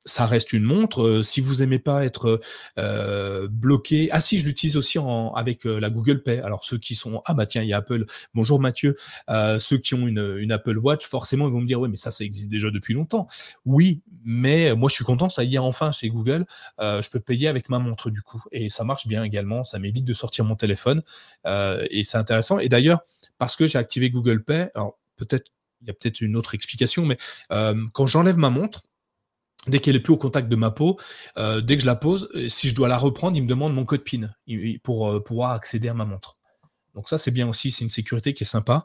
ça reste une montre. Euh, si vous aimez pas être euh, bloqué, ah si, je l'utilise aussi avec euh, la Google Pay. Alors ceux qui sont, ah bah tiens, il y a Apple. Bonjour Mathieu. ceux qui ont une, une, Apple Watch, forcément, ils vont me dire, oui, mais ça, ça existe déjà depuis longtemps. Oui, mais moi, je suis content, ça y est enfin chez Google. je peux payer avec ma montre du coup, et ça marche bien également. Ça m'évite de sortir mon téléphone, et c'est intéressant. Et d'ailleurs, parce que j'ai activé Google Pay, alors peut-être il y a peut-être une autre explication, mais quand j'enlève ma montre dès qu'elle est plus au contact de ma peau, euh, dès que je la pose, euh, si je dois la reprendre, il me demande mon code PIN pour euh, pouvoir accéder à ma montre. Donc ça c'est bien aussi, c'est une sécurité qui est sympa.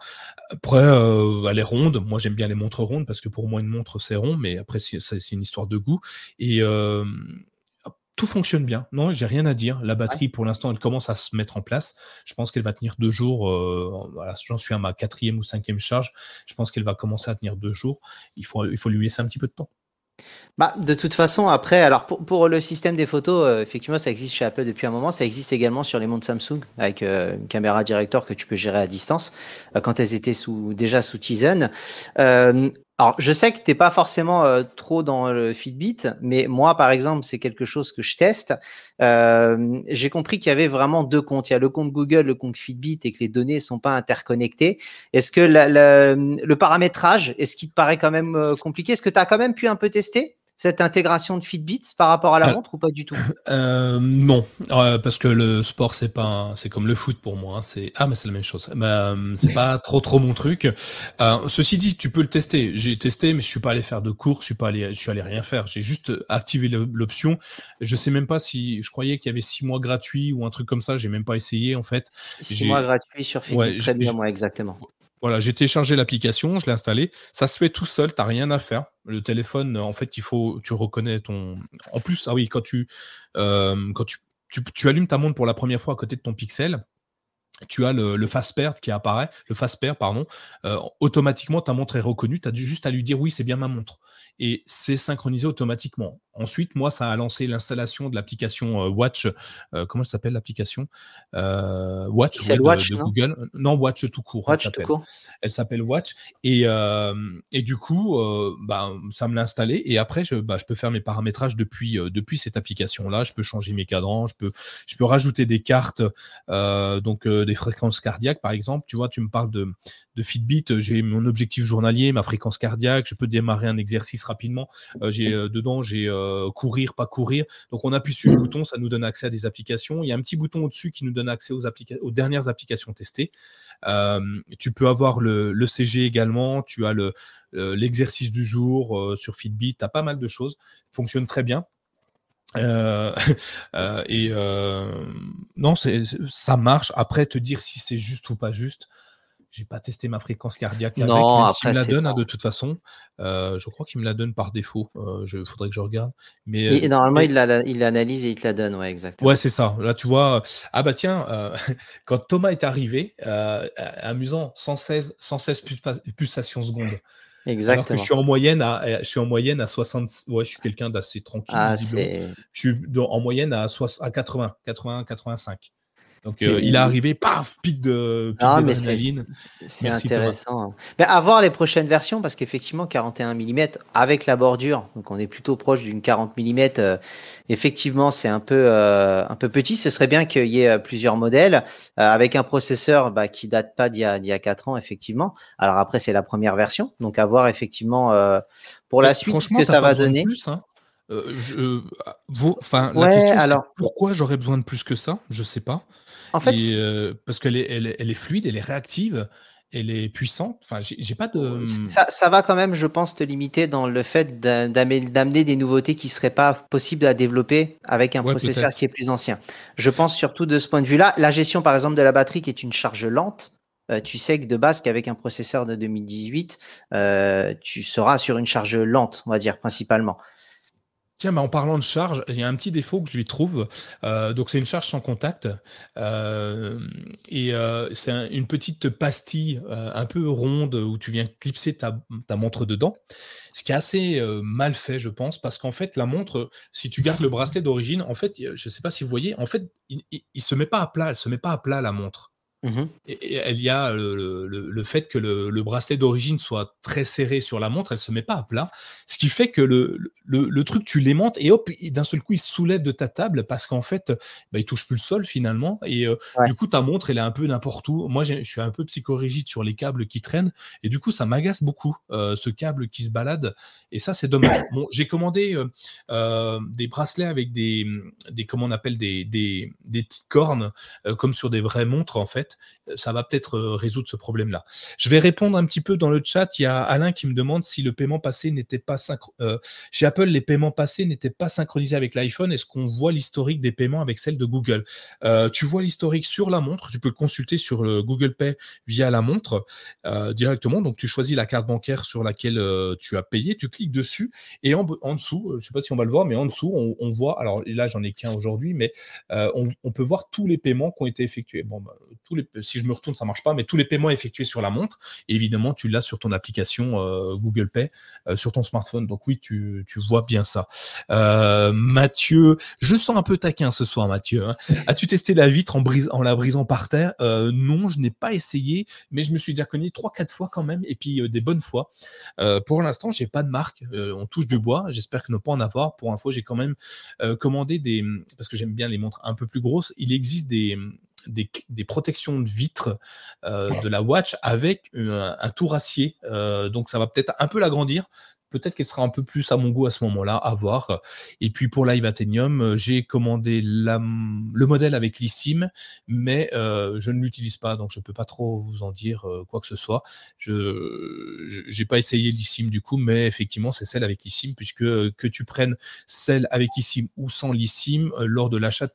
Après, elle est ronde. Moi j'aime bien les montres rondes parce que pour moi une montre c'est rond, mais après c'est une histoire de goût. Et tout fonctionne bien. Non, j'ai rien à dire. La batterie, pour l'instant, elle commence à se mettre en place. Je pense qu'elle va tenir deux jours. voilà, j'en suis à ma quatrième ou cinquième charge. Je pense qu'elle va commencer à tenir deux jours. Il faut, il faut lui laisser un petit peu de temps. Bah, de toute façon, après, alors pour, le système des photos, euh, effectivement, ça existe chez Apple depuis un moment. Ça existe également sur les montres Samsung avec euh, une caméra director que tu peux gérer à distance euh, quand elles étaient sous, déjà sous Tizen. Alors, je sais que t'es pas forcément euh, trop dans le Fitbit, mais moi, par exemple, c'est quelque chose que je teste. Euh, j'ai compris qu'il y avait vraiment deux comptes. Il y a le compte Google, le compte Fitbit, et que les données sont pas interconnectées. Est-ce que le paramétrage, est-ce qu'il te paraît quand même euh, compliqué? Est-ce que tu as quand même pu un peu tester? Cette intégration de Fitbit par rapport à la euh, montre ou pas du tout? Euh, Non, euh, parce que le sport c'est pas, c'est comme le foot pour moi. Hein, c'est ah mais c'est la même chose. Bah, c'est pas trop trop mon truc. ceci dit, tu peux le tester. J'ai testé, mais je suis pas allé faire de cours. Je suis pas allé, je suis allé rien faire. J'ai juste activé l'option. Je sais même pas si, je croyais qu'il y avait six mois gratuits ou un truc comme ça. J'ai même pas essayé en fait. Six mois gratuits sur Fitbit, ouais, très bien moi exactement. Voilà, j'ai téléchargé l'application, je l'ai installée. Ça se fait tout seul, tu n'as rien à faire. Le téléphone, en fait, il faut, tu reconnais ton. En plus, ah oui, quand tu, euh, tu, allumes ta montre pour la première fois à côté de ton Pixel, tu as le, le fast pair qui apparaît, le fast pardon, euh, automatiquement ta montre est reconnue, tu as juste à lui dire oui, c'est bien ma montre. Et c'est synchronisé automatiquement. Ensuite, moi, ça a lancé l'installation de l'application euh, Watch. Euh, comment elle s'appelle l'application euh, Watch, de, Watch de Google. Non, Watch tout court. Watch elle s'appelle. Elle s'appelle Watch. Et, et du coup, bah, ça me l'a installé. Et après, je, bah, je peux faire mes paramétrages depuis, depuis cette application-là. Je peux changer mes cadrans. Je peux, je peux rajouter des cartes, donc des fréquences cardiaques, par exemple. Tu vois, tu me parles de, de Fitbit. J'ai mon objectif journalier, ma fréquence cardiaque. Je peux démarrer un exercice rapidement. j'ai dedans, j'ai euh, courir, pas courir. Donc on appuie sur le bouton, ça nous donne accès à des applications. Il y a un petit bouton au-dessus qui nous donne accès aux, dernières applications testées. Euh, tu peux avoir le, CG également, tu as le, euh, l'exercice du jour sur Fitbit, tu as pas mal de choses. Fonctionne très bien. et non, ça marche. Après, te dire si c'est juste ou pas juste, j'ai pas testé ma fréquence cardiaque avec, non, même me la donne hein, de toute façon. Euh, je crois qu'il me la donne par défaut. Il faudrait que je regarde. Mais normalement, il l'analyse et il te la donne, ouais, exactement. Ouais, c'est ça. Là, tu vois. Ah bah tiens, quand Thomas est arrivé, amusant, 116, 116 pulsations secondes. Exactement. je suis en moyenne à, je suis en moyenne à 60. Ouais, je suis quelqu'un d'assez tranquille. Ah, je suis en moyenne à, à 80, 80, 85. Donc euh, il est arrivé, paf, pic de pic C'est intéressant. Mais à voir les prochaines versions parce qu'effectivement 41 mm avec la bordure, donc on est plutôt proche d'une 40 mm. Euh, effectivement, c'est un peu euh, un peu petit. Ce serait bien qu'il y ait plusieurs modèles avec un processeur bah, qui date pas d'il y a d'il y a 4 ans effectivement. Alors après c'est la première version, donc à voir effectivement pour la suite ce que ça va donner. Plus, hein. je, la question, alors... pourquoi j'aurais besoin de plus que ça? Je sais pas. En fait, euh, parce qu'elle est, elle, est fluide, elle est réactive, elle est puissante. Enfin, j'ai pas de. Mmh. Ça, va quand même, je pense, te limiter dans le fait d'amener des nouveautés qui seraient pas possibles à développer avec un processeur qui est plus ancien. Je pense surtout de ce point de vue-là, la gestion, par exemple, de la batterie qui est une charge lente. Euh, tu sais que de base qu'avec un processeur de 2018, euh, tu seras sur une charge lente, on va dire principalement. Tiens, en parlant de charge, il y a un petit défaut que je lui trouve. Euh, donc, c'est une charge sans contact. Euh, et euh, c'est une petite pastille un peu ronde où tu viens clipser ta, montre dedans. Ce qui est assez mal fait, je pense, parce qu'en fait, la montre, si tu gardes le bracelet d'origine, en fait, je ne sais pas si vous voyez, en fait, il ne se met pas à plat. Elle se met pas à plat, la montre. Mmh et, il y a le, fait que le, bracelet d'origine soit très serré sur la montre, elle se met pas à plat, ce qui fait que le, truc tu l'aimantes et hop, d'un seul coup il se soulève de ta table parce qu'en fait bah, il touche plus le sol finalement. Et euh, du coup ta montre elle est un peu n'importe où. Moi je suis un peu psychorigide sur les câbles qui traînent et du coup ça m'agace beaucoup euh, ce câble qui se balade et ça c'est dommage. Bon j'ai commandé euh, des bracelets avec des, des comment on appelle des, des, des petites cornes comme sur des vraies montres en fait ça va peut-être euh, résoudre ce problème-là. Je vais répondre un petit peu dans le chat. Il y a Alain qui me demande si le paiement passé n'était pas euh, chez Apple, les paiements passés n'étaient pas synchronisés avec l'iPhone. Est-ce qu'on voit l'historique des paiements avec celle de Google? Euh, Tu vois l'historique sur la montre. Tu peux le consulter sur le Google Pay via la montre directement. Donc tu choisis la carte bancaire sur laquelle tu as payé, tu cliques dessus et en, dessous, je ne sais pas si on va le voir, mais en dessous, on, voit. Alors là, j'en ai qu'un aujourd'hui, mais on, peut voir tous les paiements qui ont été effectués. Bon, bah, tous si je me retourne, ça marche pas, mais tous les paiements effectués sur la montre, évidemment, tu l'as sur ton application euh, Google Pay euh, sur ton smartphone. Donc oui, tu, vois bien ça. Euh, Mathieu, je sens un peu taquin ce soir, Mathieu. Hein. As-tu testé la vitre en, brise, en la brisant par terre? Non, je n'ai pas essayé, mais je me suis déjà connu trois, quatre fois quand même, et puis des bonnes fois. pour l'instant, j'ai pas de marque. on touche du bois. J'espère que ne pas en avoir. Pour info, j'ai quand même commandé des, parce que j'aime bien les montres un peu plus grosses. Il existe des des, protections de vitres euh, de la watch avec un, un tour acier. Euh, donc ça va peut-être un peu l'agrandir peut-être qu'elle sera un peu plus à mon goût à ce moment-là, à voir. Et puis pour Live Athenium, euh, j'ai commandé le modèle avec l'eSIM, mais euh, je ne l'utilise pas, donc je ne peux pas trop vous en dire euh, quoi que ce soit. Je n'ai pas essayé l'eSIM du coup, mais effectivement, c'est celle avec l'eSIM, puisque que tu prennes celle avec l'eSIM ou sans l'eSIM, lors de l'achat de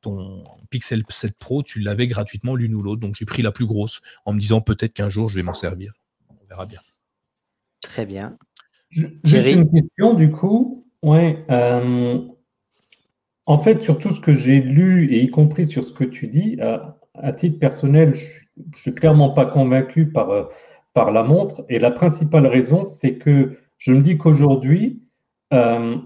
ton Pixel 7 Pro, tu l'avais gratuitement l'une ou l'autre. Donc j'ai pris la plus grosse en me disant peut-être qu'un jour je vais m'en servir. On verra bien. Très bien. Juste une question du coup. Ouais, euh, en fait, sur tout ce que j'ai lu et y compris sur ce que tu dis, à, titre personnel, je ne suis clairement pas convaincu par, euh, par la montre. Et la principale raison, c'est que je me dis qu'aujourd'hui, euh,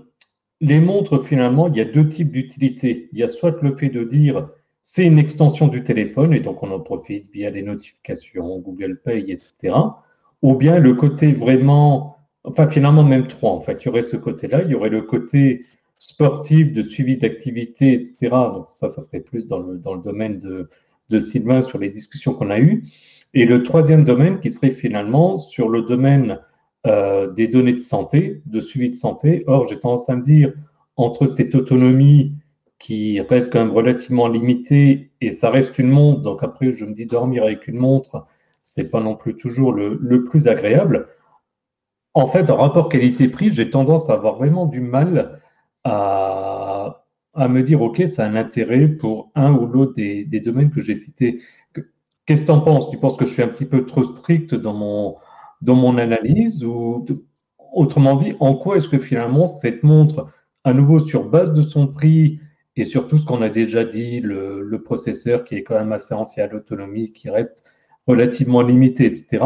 les montres, finalement, il y a deux types d'utilité. Il y a soit le fait de dire c'est une extension du téléphone et donc on en profite via les notifications, Google Pay, etc. Ou bien le côté vraiment Enfin, finalement, même trois, en fait. Il y aurait ce côté-là, il y aurait le côté sportif, de suivi d'activité, etc. Donc ça, ça serait plus dans le, dans le domaine de, de Sylvain sur les discussions qu'on a eues. Et le troisième domaine qui serait finalement sur le domaine euh, des données de santé, de suivi de santé. Or, j'ai tendance à me dire, entre cette autonomie qui reste quand même relativement limitée, et ça reste une montre, donc après, je me dis dormir avec une montre, c'est pas non plus toujours le, le plus agréable. En fait, en rapport qualité-prix, j'ai tendance à avoir vraiment du mal à, me dire, OK, ça a un intérêt pour un ou l'autre des, domaines que j'ai cités. qu'est-ce que tu en penses? Tu penses que je suis un petit peu trop strict dans mon, dans mon analyse ou autrement dit, en quoi est-ce que finalement cette montre, à nouveau sur base de son prix et sur tout ce qu'on a déjà dit, le, le, processeur qui est quand même assez ancien, l'autonomie qui reste relativement limitée, etc.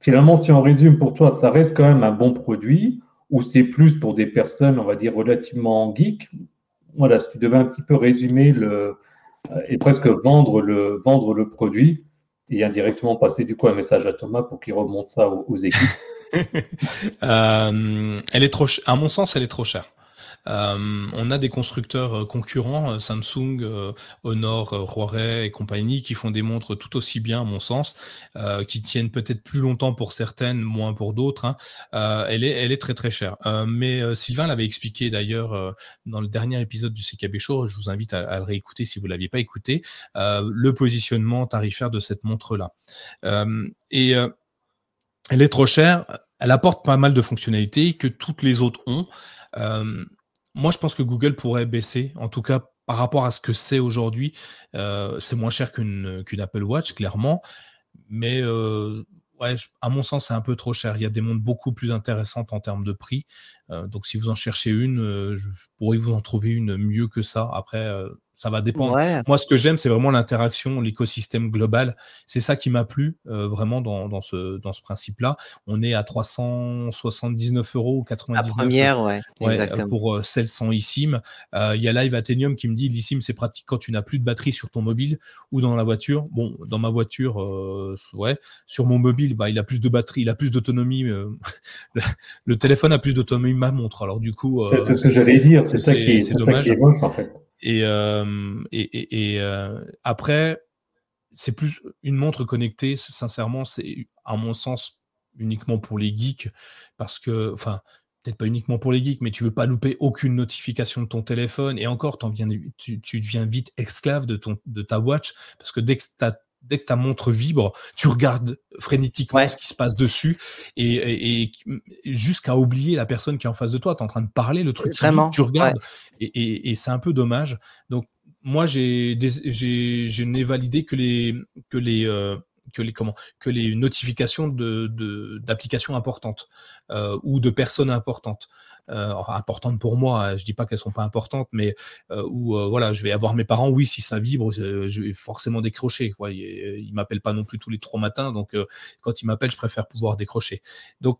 Finalement, si on résume pour toi, ça reste quand même un bon produit ou c'est plus pour des personnes, on va dire, relativement geeks Voilà, si tu devais un petit peu résumer le, euh, et presque vendre le, vendre le produit et indirectement passer du coup un message à Thomas pour qu'il remonte ça aux, équipes. euh, elle est trop, à mon sens, elle est trop chère. Euh, on a des constructeurs euh, concurrents, euh, Samsung, Honor, Huawei et compagnie, qui font des montres tout aussi bien, à mon sens, qui tiennent peut-être plus longtemps pour certaines, moins pour d'autres. Hein. elle, est, très très chère. mais Sylvain l'avait expliqué d'ailleurs dans le dernier épisode du CKB Show. Je vous invite à, le réécouter si vous l'aviez pas écouté. le positionnement tarifaire de cette montre-là. et elle est trop chère. Elle apporte pas mal de fonctionnalités que toutes les autres ont. Moi, je pense que Google pourrait baisser, en tout cas par rapport à ce que c'est aujourd'hui. Euh, c'est moins cher qu'une Apple Watch, clairement. Mais euh, ouais, à mon sens, c'est un peu trop cher. Il y a des montres beaucoup plus intéressantes en termes de prix. Euh, donc, si vous en cherchez une, je pourrais vous en trouver une mieux que ça. Après, ça va dépendre. Moi, ce que j'aime, c'est vraiment l'interaction, l'écosystème global. C'est ça qui m'a plu euh, vraiment dans, dans, ce, dans ce principe-là. On est à 379 euros ou 99 La première, ouais, exactement. pour euh, celle sans eSIM. Euh, il y a Live Athenium qui me dit l'eSIM, c'est pratique quand tu n'as plus de batterie sur ton mobile ou dans la voiture. Bon, dans ma voiture, ouais. Sur mon mobile, bah, il a plus de batterie, il a plus d'autonomie. le, téléphone a plus d'autonomie que ma montre. Alors du coup, c'est ce que j'allais dire. C'est ça qui est, dommage. en fait. Et, euh, euh, après, c'est plus une montre connectée, sincèrement, c'est à mon sens uniquement pour les geeks, parce que, enfin, peut-être pas uniquement pour les geeks, mais tu veux pas louper aucune notification de ton téléphone. Et encore, tu, deviens vite esclave de, de ta watch, parce que dès que tu as dès que ta montre vibre, tu regardes frénétiquement ce qui se passe dessus et, jusqu'à oublier la personne qui est en face de toi. Tu es en train de parler, le truc Vraiment, tu regardes et, c'est un peu dommage. Donc moi, j'ai, je n'ai validé que les que les euh, que les comment que les notifications de d'applications importantes euh, ou de personnes importantes importantes pour moi je dis pas qu'elles sont pas importantes mais euh, où euh, voilà je vais avoir mes parents oui si ça vibre je vais forcément décrocher quoi ils, ils m'appellent pas non plus tous les trois matins donc quand ils m'appellent je préfère pouvoir décrocher donc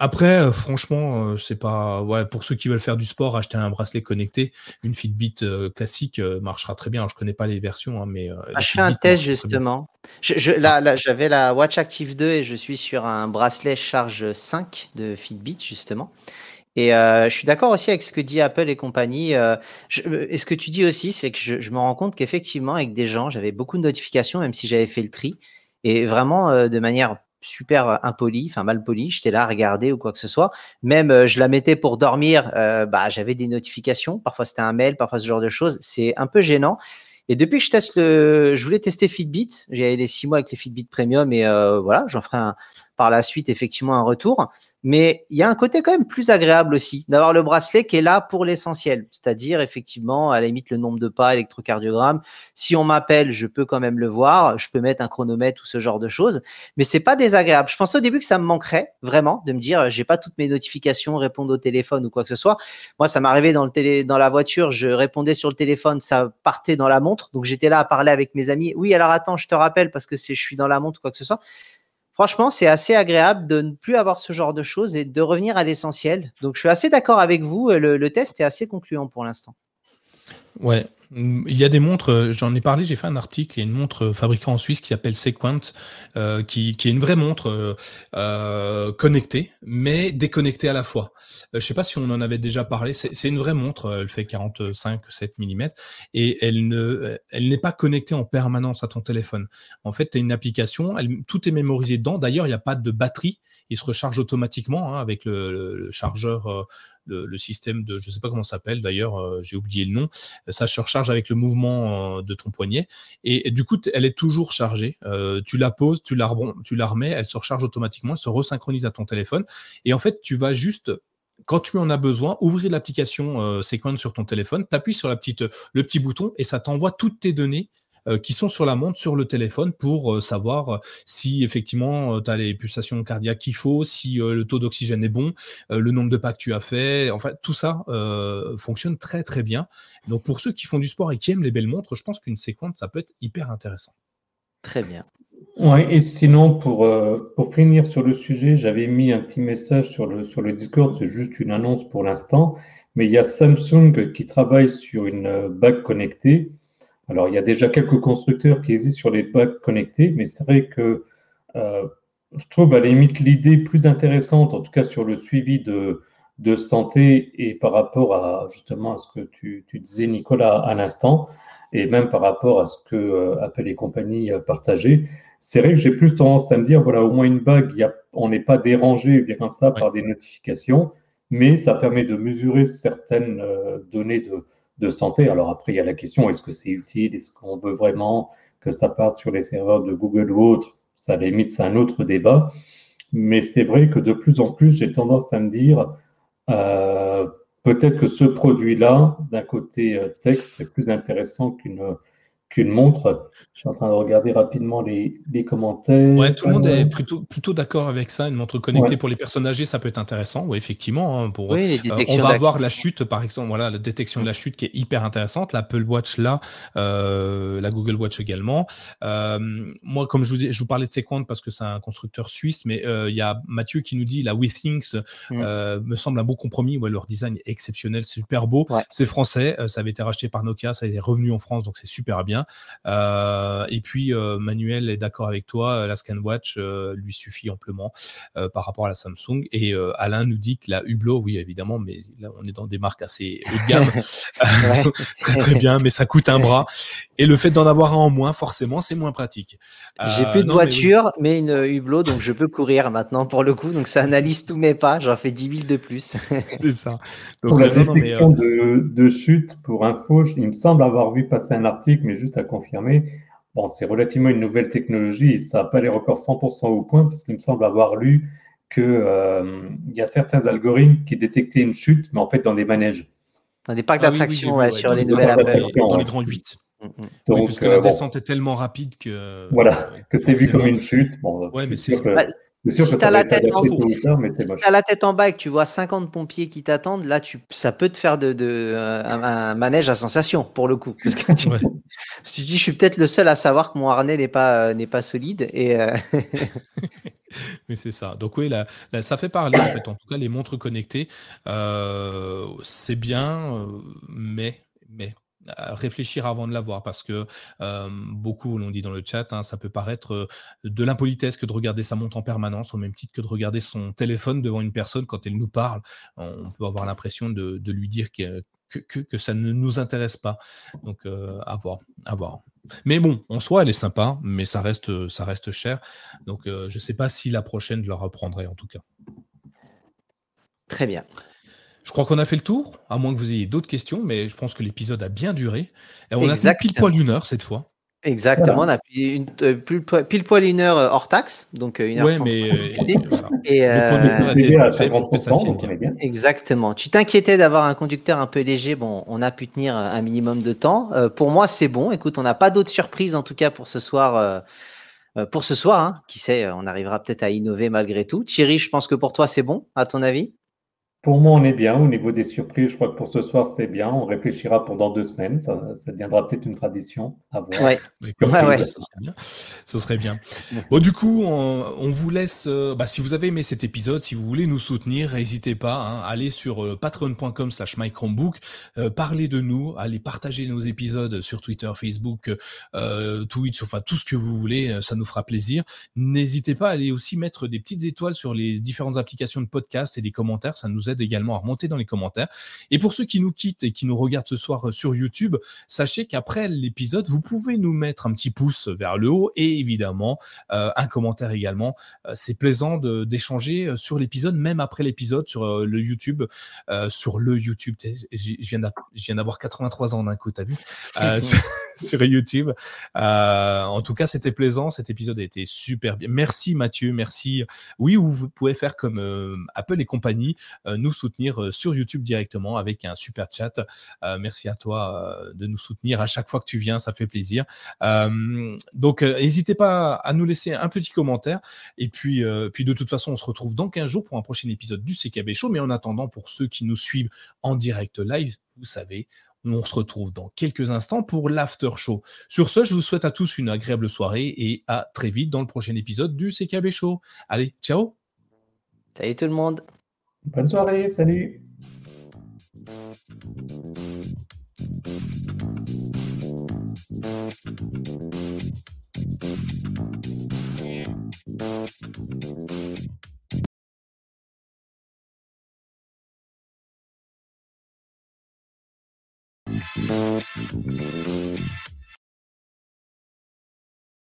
après, euh, franchement, euh, c'est pas. Ouais, pour ceux qui veulent faire du sport, acheter un bracelet connecté, une Fitbit euh, classique marchera très bien. je connais pas les versions, hein, mais. Ah, je fais un test justement. Je, là, j'avais la Watch Active 2 et je suis sur un bracelet charge 5 de Fitbit justement. Et je suis d'accord aussi avec ce que dit Apple et compagnie. et ce que tu dis aussi, c'est que je, me rends compte qu'effectivement, avec des gens, j'avais beaucoup de notifications, même si j'avais fait le tri. Et vraiment, de manière super euh, impoli, enfin mal poli, j'étais là à regarder ou quoi que ce soit. Même euh, je la mettais pour dormir, euh, bah j'avais des notifications, parfois c'était un mail, parfois ce genre de choses. C'est un peu gênant. Et depuis que je teste le, je voulais tester Fitbit, j'ai les six mois avec les Fitbit Premium et voilà, j'en ferai un, par la suite effectivement un retour. Mais il y a un côté quand même plus agréable aussi d'avoir le bracelet qui est là pour l'essentiel, c'est-à-dire effectivement à la limite le nombre de pas, électrocardiogramme. Si on m'appelle, je peux quand même le voir, je peux mettre un chronomètre ou ce genre de choses, mais c'est pas désagréable. Je pensais au début que ça me manquerait vraiment de me dire j'ai pas toutes mes notifications, répondre au téléphone ou quoi que ce soit. Moi, ça m'arrivait dans le télé, dans la voiture, je répondais sur le téléphone, ça partait dans la montre, donc j'étais là à parler avec mes amis. Oui, alors attends, je te rappelle parce que c'est je suis dans la montre ou quoi que ce soit franchement, c'est assez agréable de ne plus avoir ce genre de choses et de revenir à l'essentiel. Donc, je suis assez d'accord avec vous. Le, le, test est assez concluant pour l'instant. Ouais, il y a des montres, euh, j'en ai parlé, j'ai fait un article, il y a une montre fabriquée en Suisse qui s'appelle Sequent, euh, qui, qui, est une vraie montre euh, euh connectée, mais déconnectée à la fois. je sais pas si on en avait déjà parlé, c'est une vraie montre, elle fait 45-7 mm, et elle ne, elle n'est pas connectée en permanence à ton téléphone. En fait, tu as une application, elle, tout est mémorisé dedans, d'ailleurs, il n'y a pas de batterie, il se recharge automatiquement hein, avec le, le chargeur le, système de, je sais pas comment ça s'appelle d'ailleurs, euh, j'ai oublié le nom, ça se recharge avec le mouvement euh, de ton poignet. Et, du coup, elle est toujours chargée. Euh, tu la poses, tu la, tu la remets, elle se recharge automatiquement, elle se resynchronise à ton téléphone. Et en fait, tu vas juste quand tu en as besoin, ouvrir l'application Sequence sur ton téléphone, tu appuies sur le petit bouton et ça t'envoie toutes tes données qui sont sur la montre, sur le téléphone, pour savoir si effectivement tu as les pulsations cardiaques qu'il faut, si le taux d'oxygène est bon, le nombre de pas que tu as fait. Enfin, tout ça fonctionne très très bien. Donc pour ceux qui font du sport et qui aiment les belles montres, je pense qu'une séquence, ça peut être hyper intéressant. Très bien. Oui, et sinon, pour, euh, pour finir sur le sujet, j'avais mis un petit message sur le, sur le Discord, c'est juste une annonce pour l'instant, mais il y a Samsung qui travaille sur une euh, bague connectée. Alors, il y a déjà quelques constructeurs qui existent sur les bagues connectées, mais c'est vrai que euh, je trouve à la limite l'idée plus intéressante, en tout cas sur le suivi de, de santé et par rapport à justement à ce que tu, tu disais, Nicolas, à l'instant, et même par rapport à ce que Apple et compagnie partageaient c'est vrai que j'ai plus tendance à me dire, voilà, au moins une bague, y a, on n'est pas dérangé bien comme ça par des notifications, mais ça permet de mesurer certaines euh, données de, de, santé. Alors après, il y a la question, est-ce que c'est utile? Est-ce qu'on veut vraiment que ça parte sur les serveurs de Google ou autre? Ça limite, c'est un autre débat. Mais c'est vrai que de plus en plus, j'ai tendance à me dire, euh, peut-être que ce produit-là, d'un côté euh, texte, c'est plus intéressant qu'une qu'une montre. Je suis en train de regarder rapidement les, les commentaires. Ouais, tout le monde est plutôt, plutôt d'accord avec ça. Une montre connectée pour les personnes âgées, ça peut être intéressant. Oui, effectivement. Hein, pour, oui, euh, on va voir la chute, par exemple, voilà, la détection de la chute qui est hyper intéressante. L'Apple Watch là, euh, la Google Watch également. Euh, moi, comme je vous, je vous parlais de Sequent parce que c'est un constructeur suisse, mais euh, il y a Mathieu qui nous dit la WeThings mm. euh, me semble un beau compromis. Ouais, leur design est exceptionnel, c'est super beau. C'est français, ça avait été racheté par Nokia, ça a été revenu en France, donc c'est super bien. Euh, et puis euh, Manuel est d'accord avec toi, la ScanWatch euh, lui suffit amplement par rapport à la Samsung. Et Alain nous dit que la Hublot, oui évidemment, mais là on est dans des marques assez haut de gamme, très très bien, mais ça coûte un bras. Et le fait d'en avoir un en moins, forcément, c'est moins pratique. J'ai plus de voiture, mais, une Hublot, donc je peux courir maintenant pour le coup. Donc ça analyse tous mes pas. J'en fais 10 000 de plus. c'est ça. Donc, pour la détection de, de, chute, pour info, il me semble avoir vu passer un article, mais juste à confirmer Bon, c'est relativement une nouvelle technologie et ça n'a pas les records 100% au point, parce qu'il me semble avoir lu qu'il euh, y a certains algorithmes qui détectaient une chute, mais en fait dans des manèges. Dans des parcs ah d'attractions, sur les nouvelles Apple. Dans les grands 8. Mm, mm. Donc, parce que la euh, descente est tellement rapide que. Voilà, que c'est vu comme une chute. Bon, ouais, mais c'est. Que... Si tu as la tête en la tête en bas et que tu vois 50 pompiers qui t'attendent, là, tu, ça peut te faire de, de un, manège à sensation pour le coup. Parce que tu, dis, je suis peut-être le seul à savoir que mon harnais n'est pas n'est pas solide et. Euh, Mais c'est ça. Donc oui, là, ça fait parler en fait. En tout cas, les montres connectées, euh, c'est bien, euh, mais réfléchir avant de l'avoir parce que euh, beaucoup l'ont dit dans le chat, hein, ça peut paraître euh, de l'impolitesse que de regarder sa montre en permanence au même titre que de regarder son téléphone devant une personne quand elle nous parle. On peut avoir l'impression de, lui dire que, que, ça ne nous intéresse pas. Donc euh, à voir, à voir. Mais bon, en soi, elle est sympa, mais ça reste, ça reste cher. Donc je ne sais pas si la prochaine je la reprendrai en tout cas. Très bien. Je crois qu'on a fait le tour, à moins que vous ayez d'autres questions, mais je pense que l'épisode a bien duré. Et on a fait pile poil une heure cette fois. Exactement, on a une, euh, pile, poil une heure euh, hors taxe, donc euh, une heure. Ouais, mais et, Exactement. Tu t'inquiétais d'avoir un conducteur un peu léger. Bon, on a pu tenir un minimum de temps. pour moi, c'est bon. Écoute, on n'a pas d'autres surprises en tout cas pour ce soir. pour ce soir, hein. qui sait, on arrivera peut-être à innover malgré tout. Thierry, je pense que pour toi, c'est bon, à ton avis? Pour moi, on est bien. Au niveau des surprises, je crois que pour ce soir, c'est bien. On réfléchira pendant deux semaines. Ça, deviendra peut-être une tradition à voir. Ouais. Ça, serait bien. Ça serait bien. Bon, du coup, on, vous laisse. Euh, bah, si vous avez aimé cet épisode, si vous voulez nous soutenir, n'hésitez pas. Hein, allez sur euh, patreon.com/slash mychromebook. Euh, parlez de nous. Allez partager nos épisodes sur Twitter, Facebook, Twitch, enfin tout ce que vous voulez. Ça nous fera plaisir. N'hésitez pas à aller aussi mettre des petites étoiles sur les différentes applications de podcast et des commentaires. Ça nous aide également à remonter dans les commentaires. Et pour ceux qui nous quittent et qui nous regardent ce soir euh, sur YouTube, sachez qu'après l'épisode, vous pouvez nous mettre un petit pouce vers le haut et évidemment euh, un commentaire également. Euh, c'est plaisant d'échanger sur l'épisode, même après l'épisode sur le YouTube, sur le YouTube. Je viens d'avoir 83 ans d'un coup, t'as vu sur, YouTube. en tout cas, c'était plaisant. Cet épisode a été super bien. Merci Mathieu, merci. Oui, vous pouvez faire comme Apple et compagnie nous soutenir sur YouTube directement avec un super chat. merci à toi de nous soutenir à chaque fois que tu viens, ça fait plaisir. donc n'hésitez pas à nous laisser un petit commentaire et puis puis de toute façon on se retrouve dans 15 jours pour un prochain épisode du CKB Show. Mais en attendant pour ceux qui nous suivent en direct live, vous savez, on se retrouve dans quelques instants pour l'after show. Sur ce, je vous souhaite à tous une agréable soirée et à très vite dans le prochain épisode du CKB Show. Allez, ciao Salut tout le monde Bonne soirée, salut.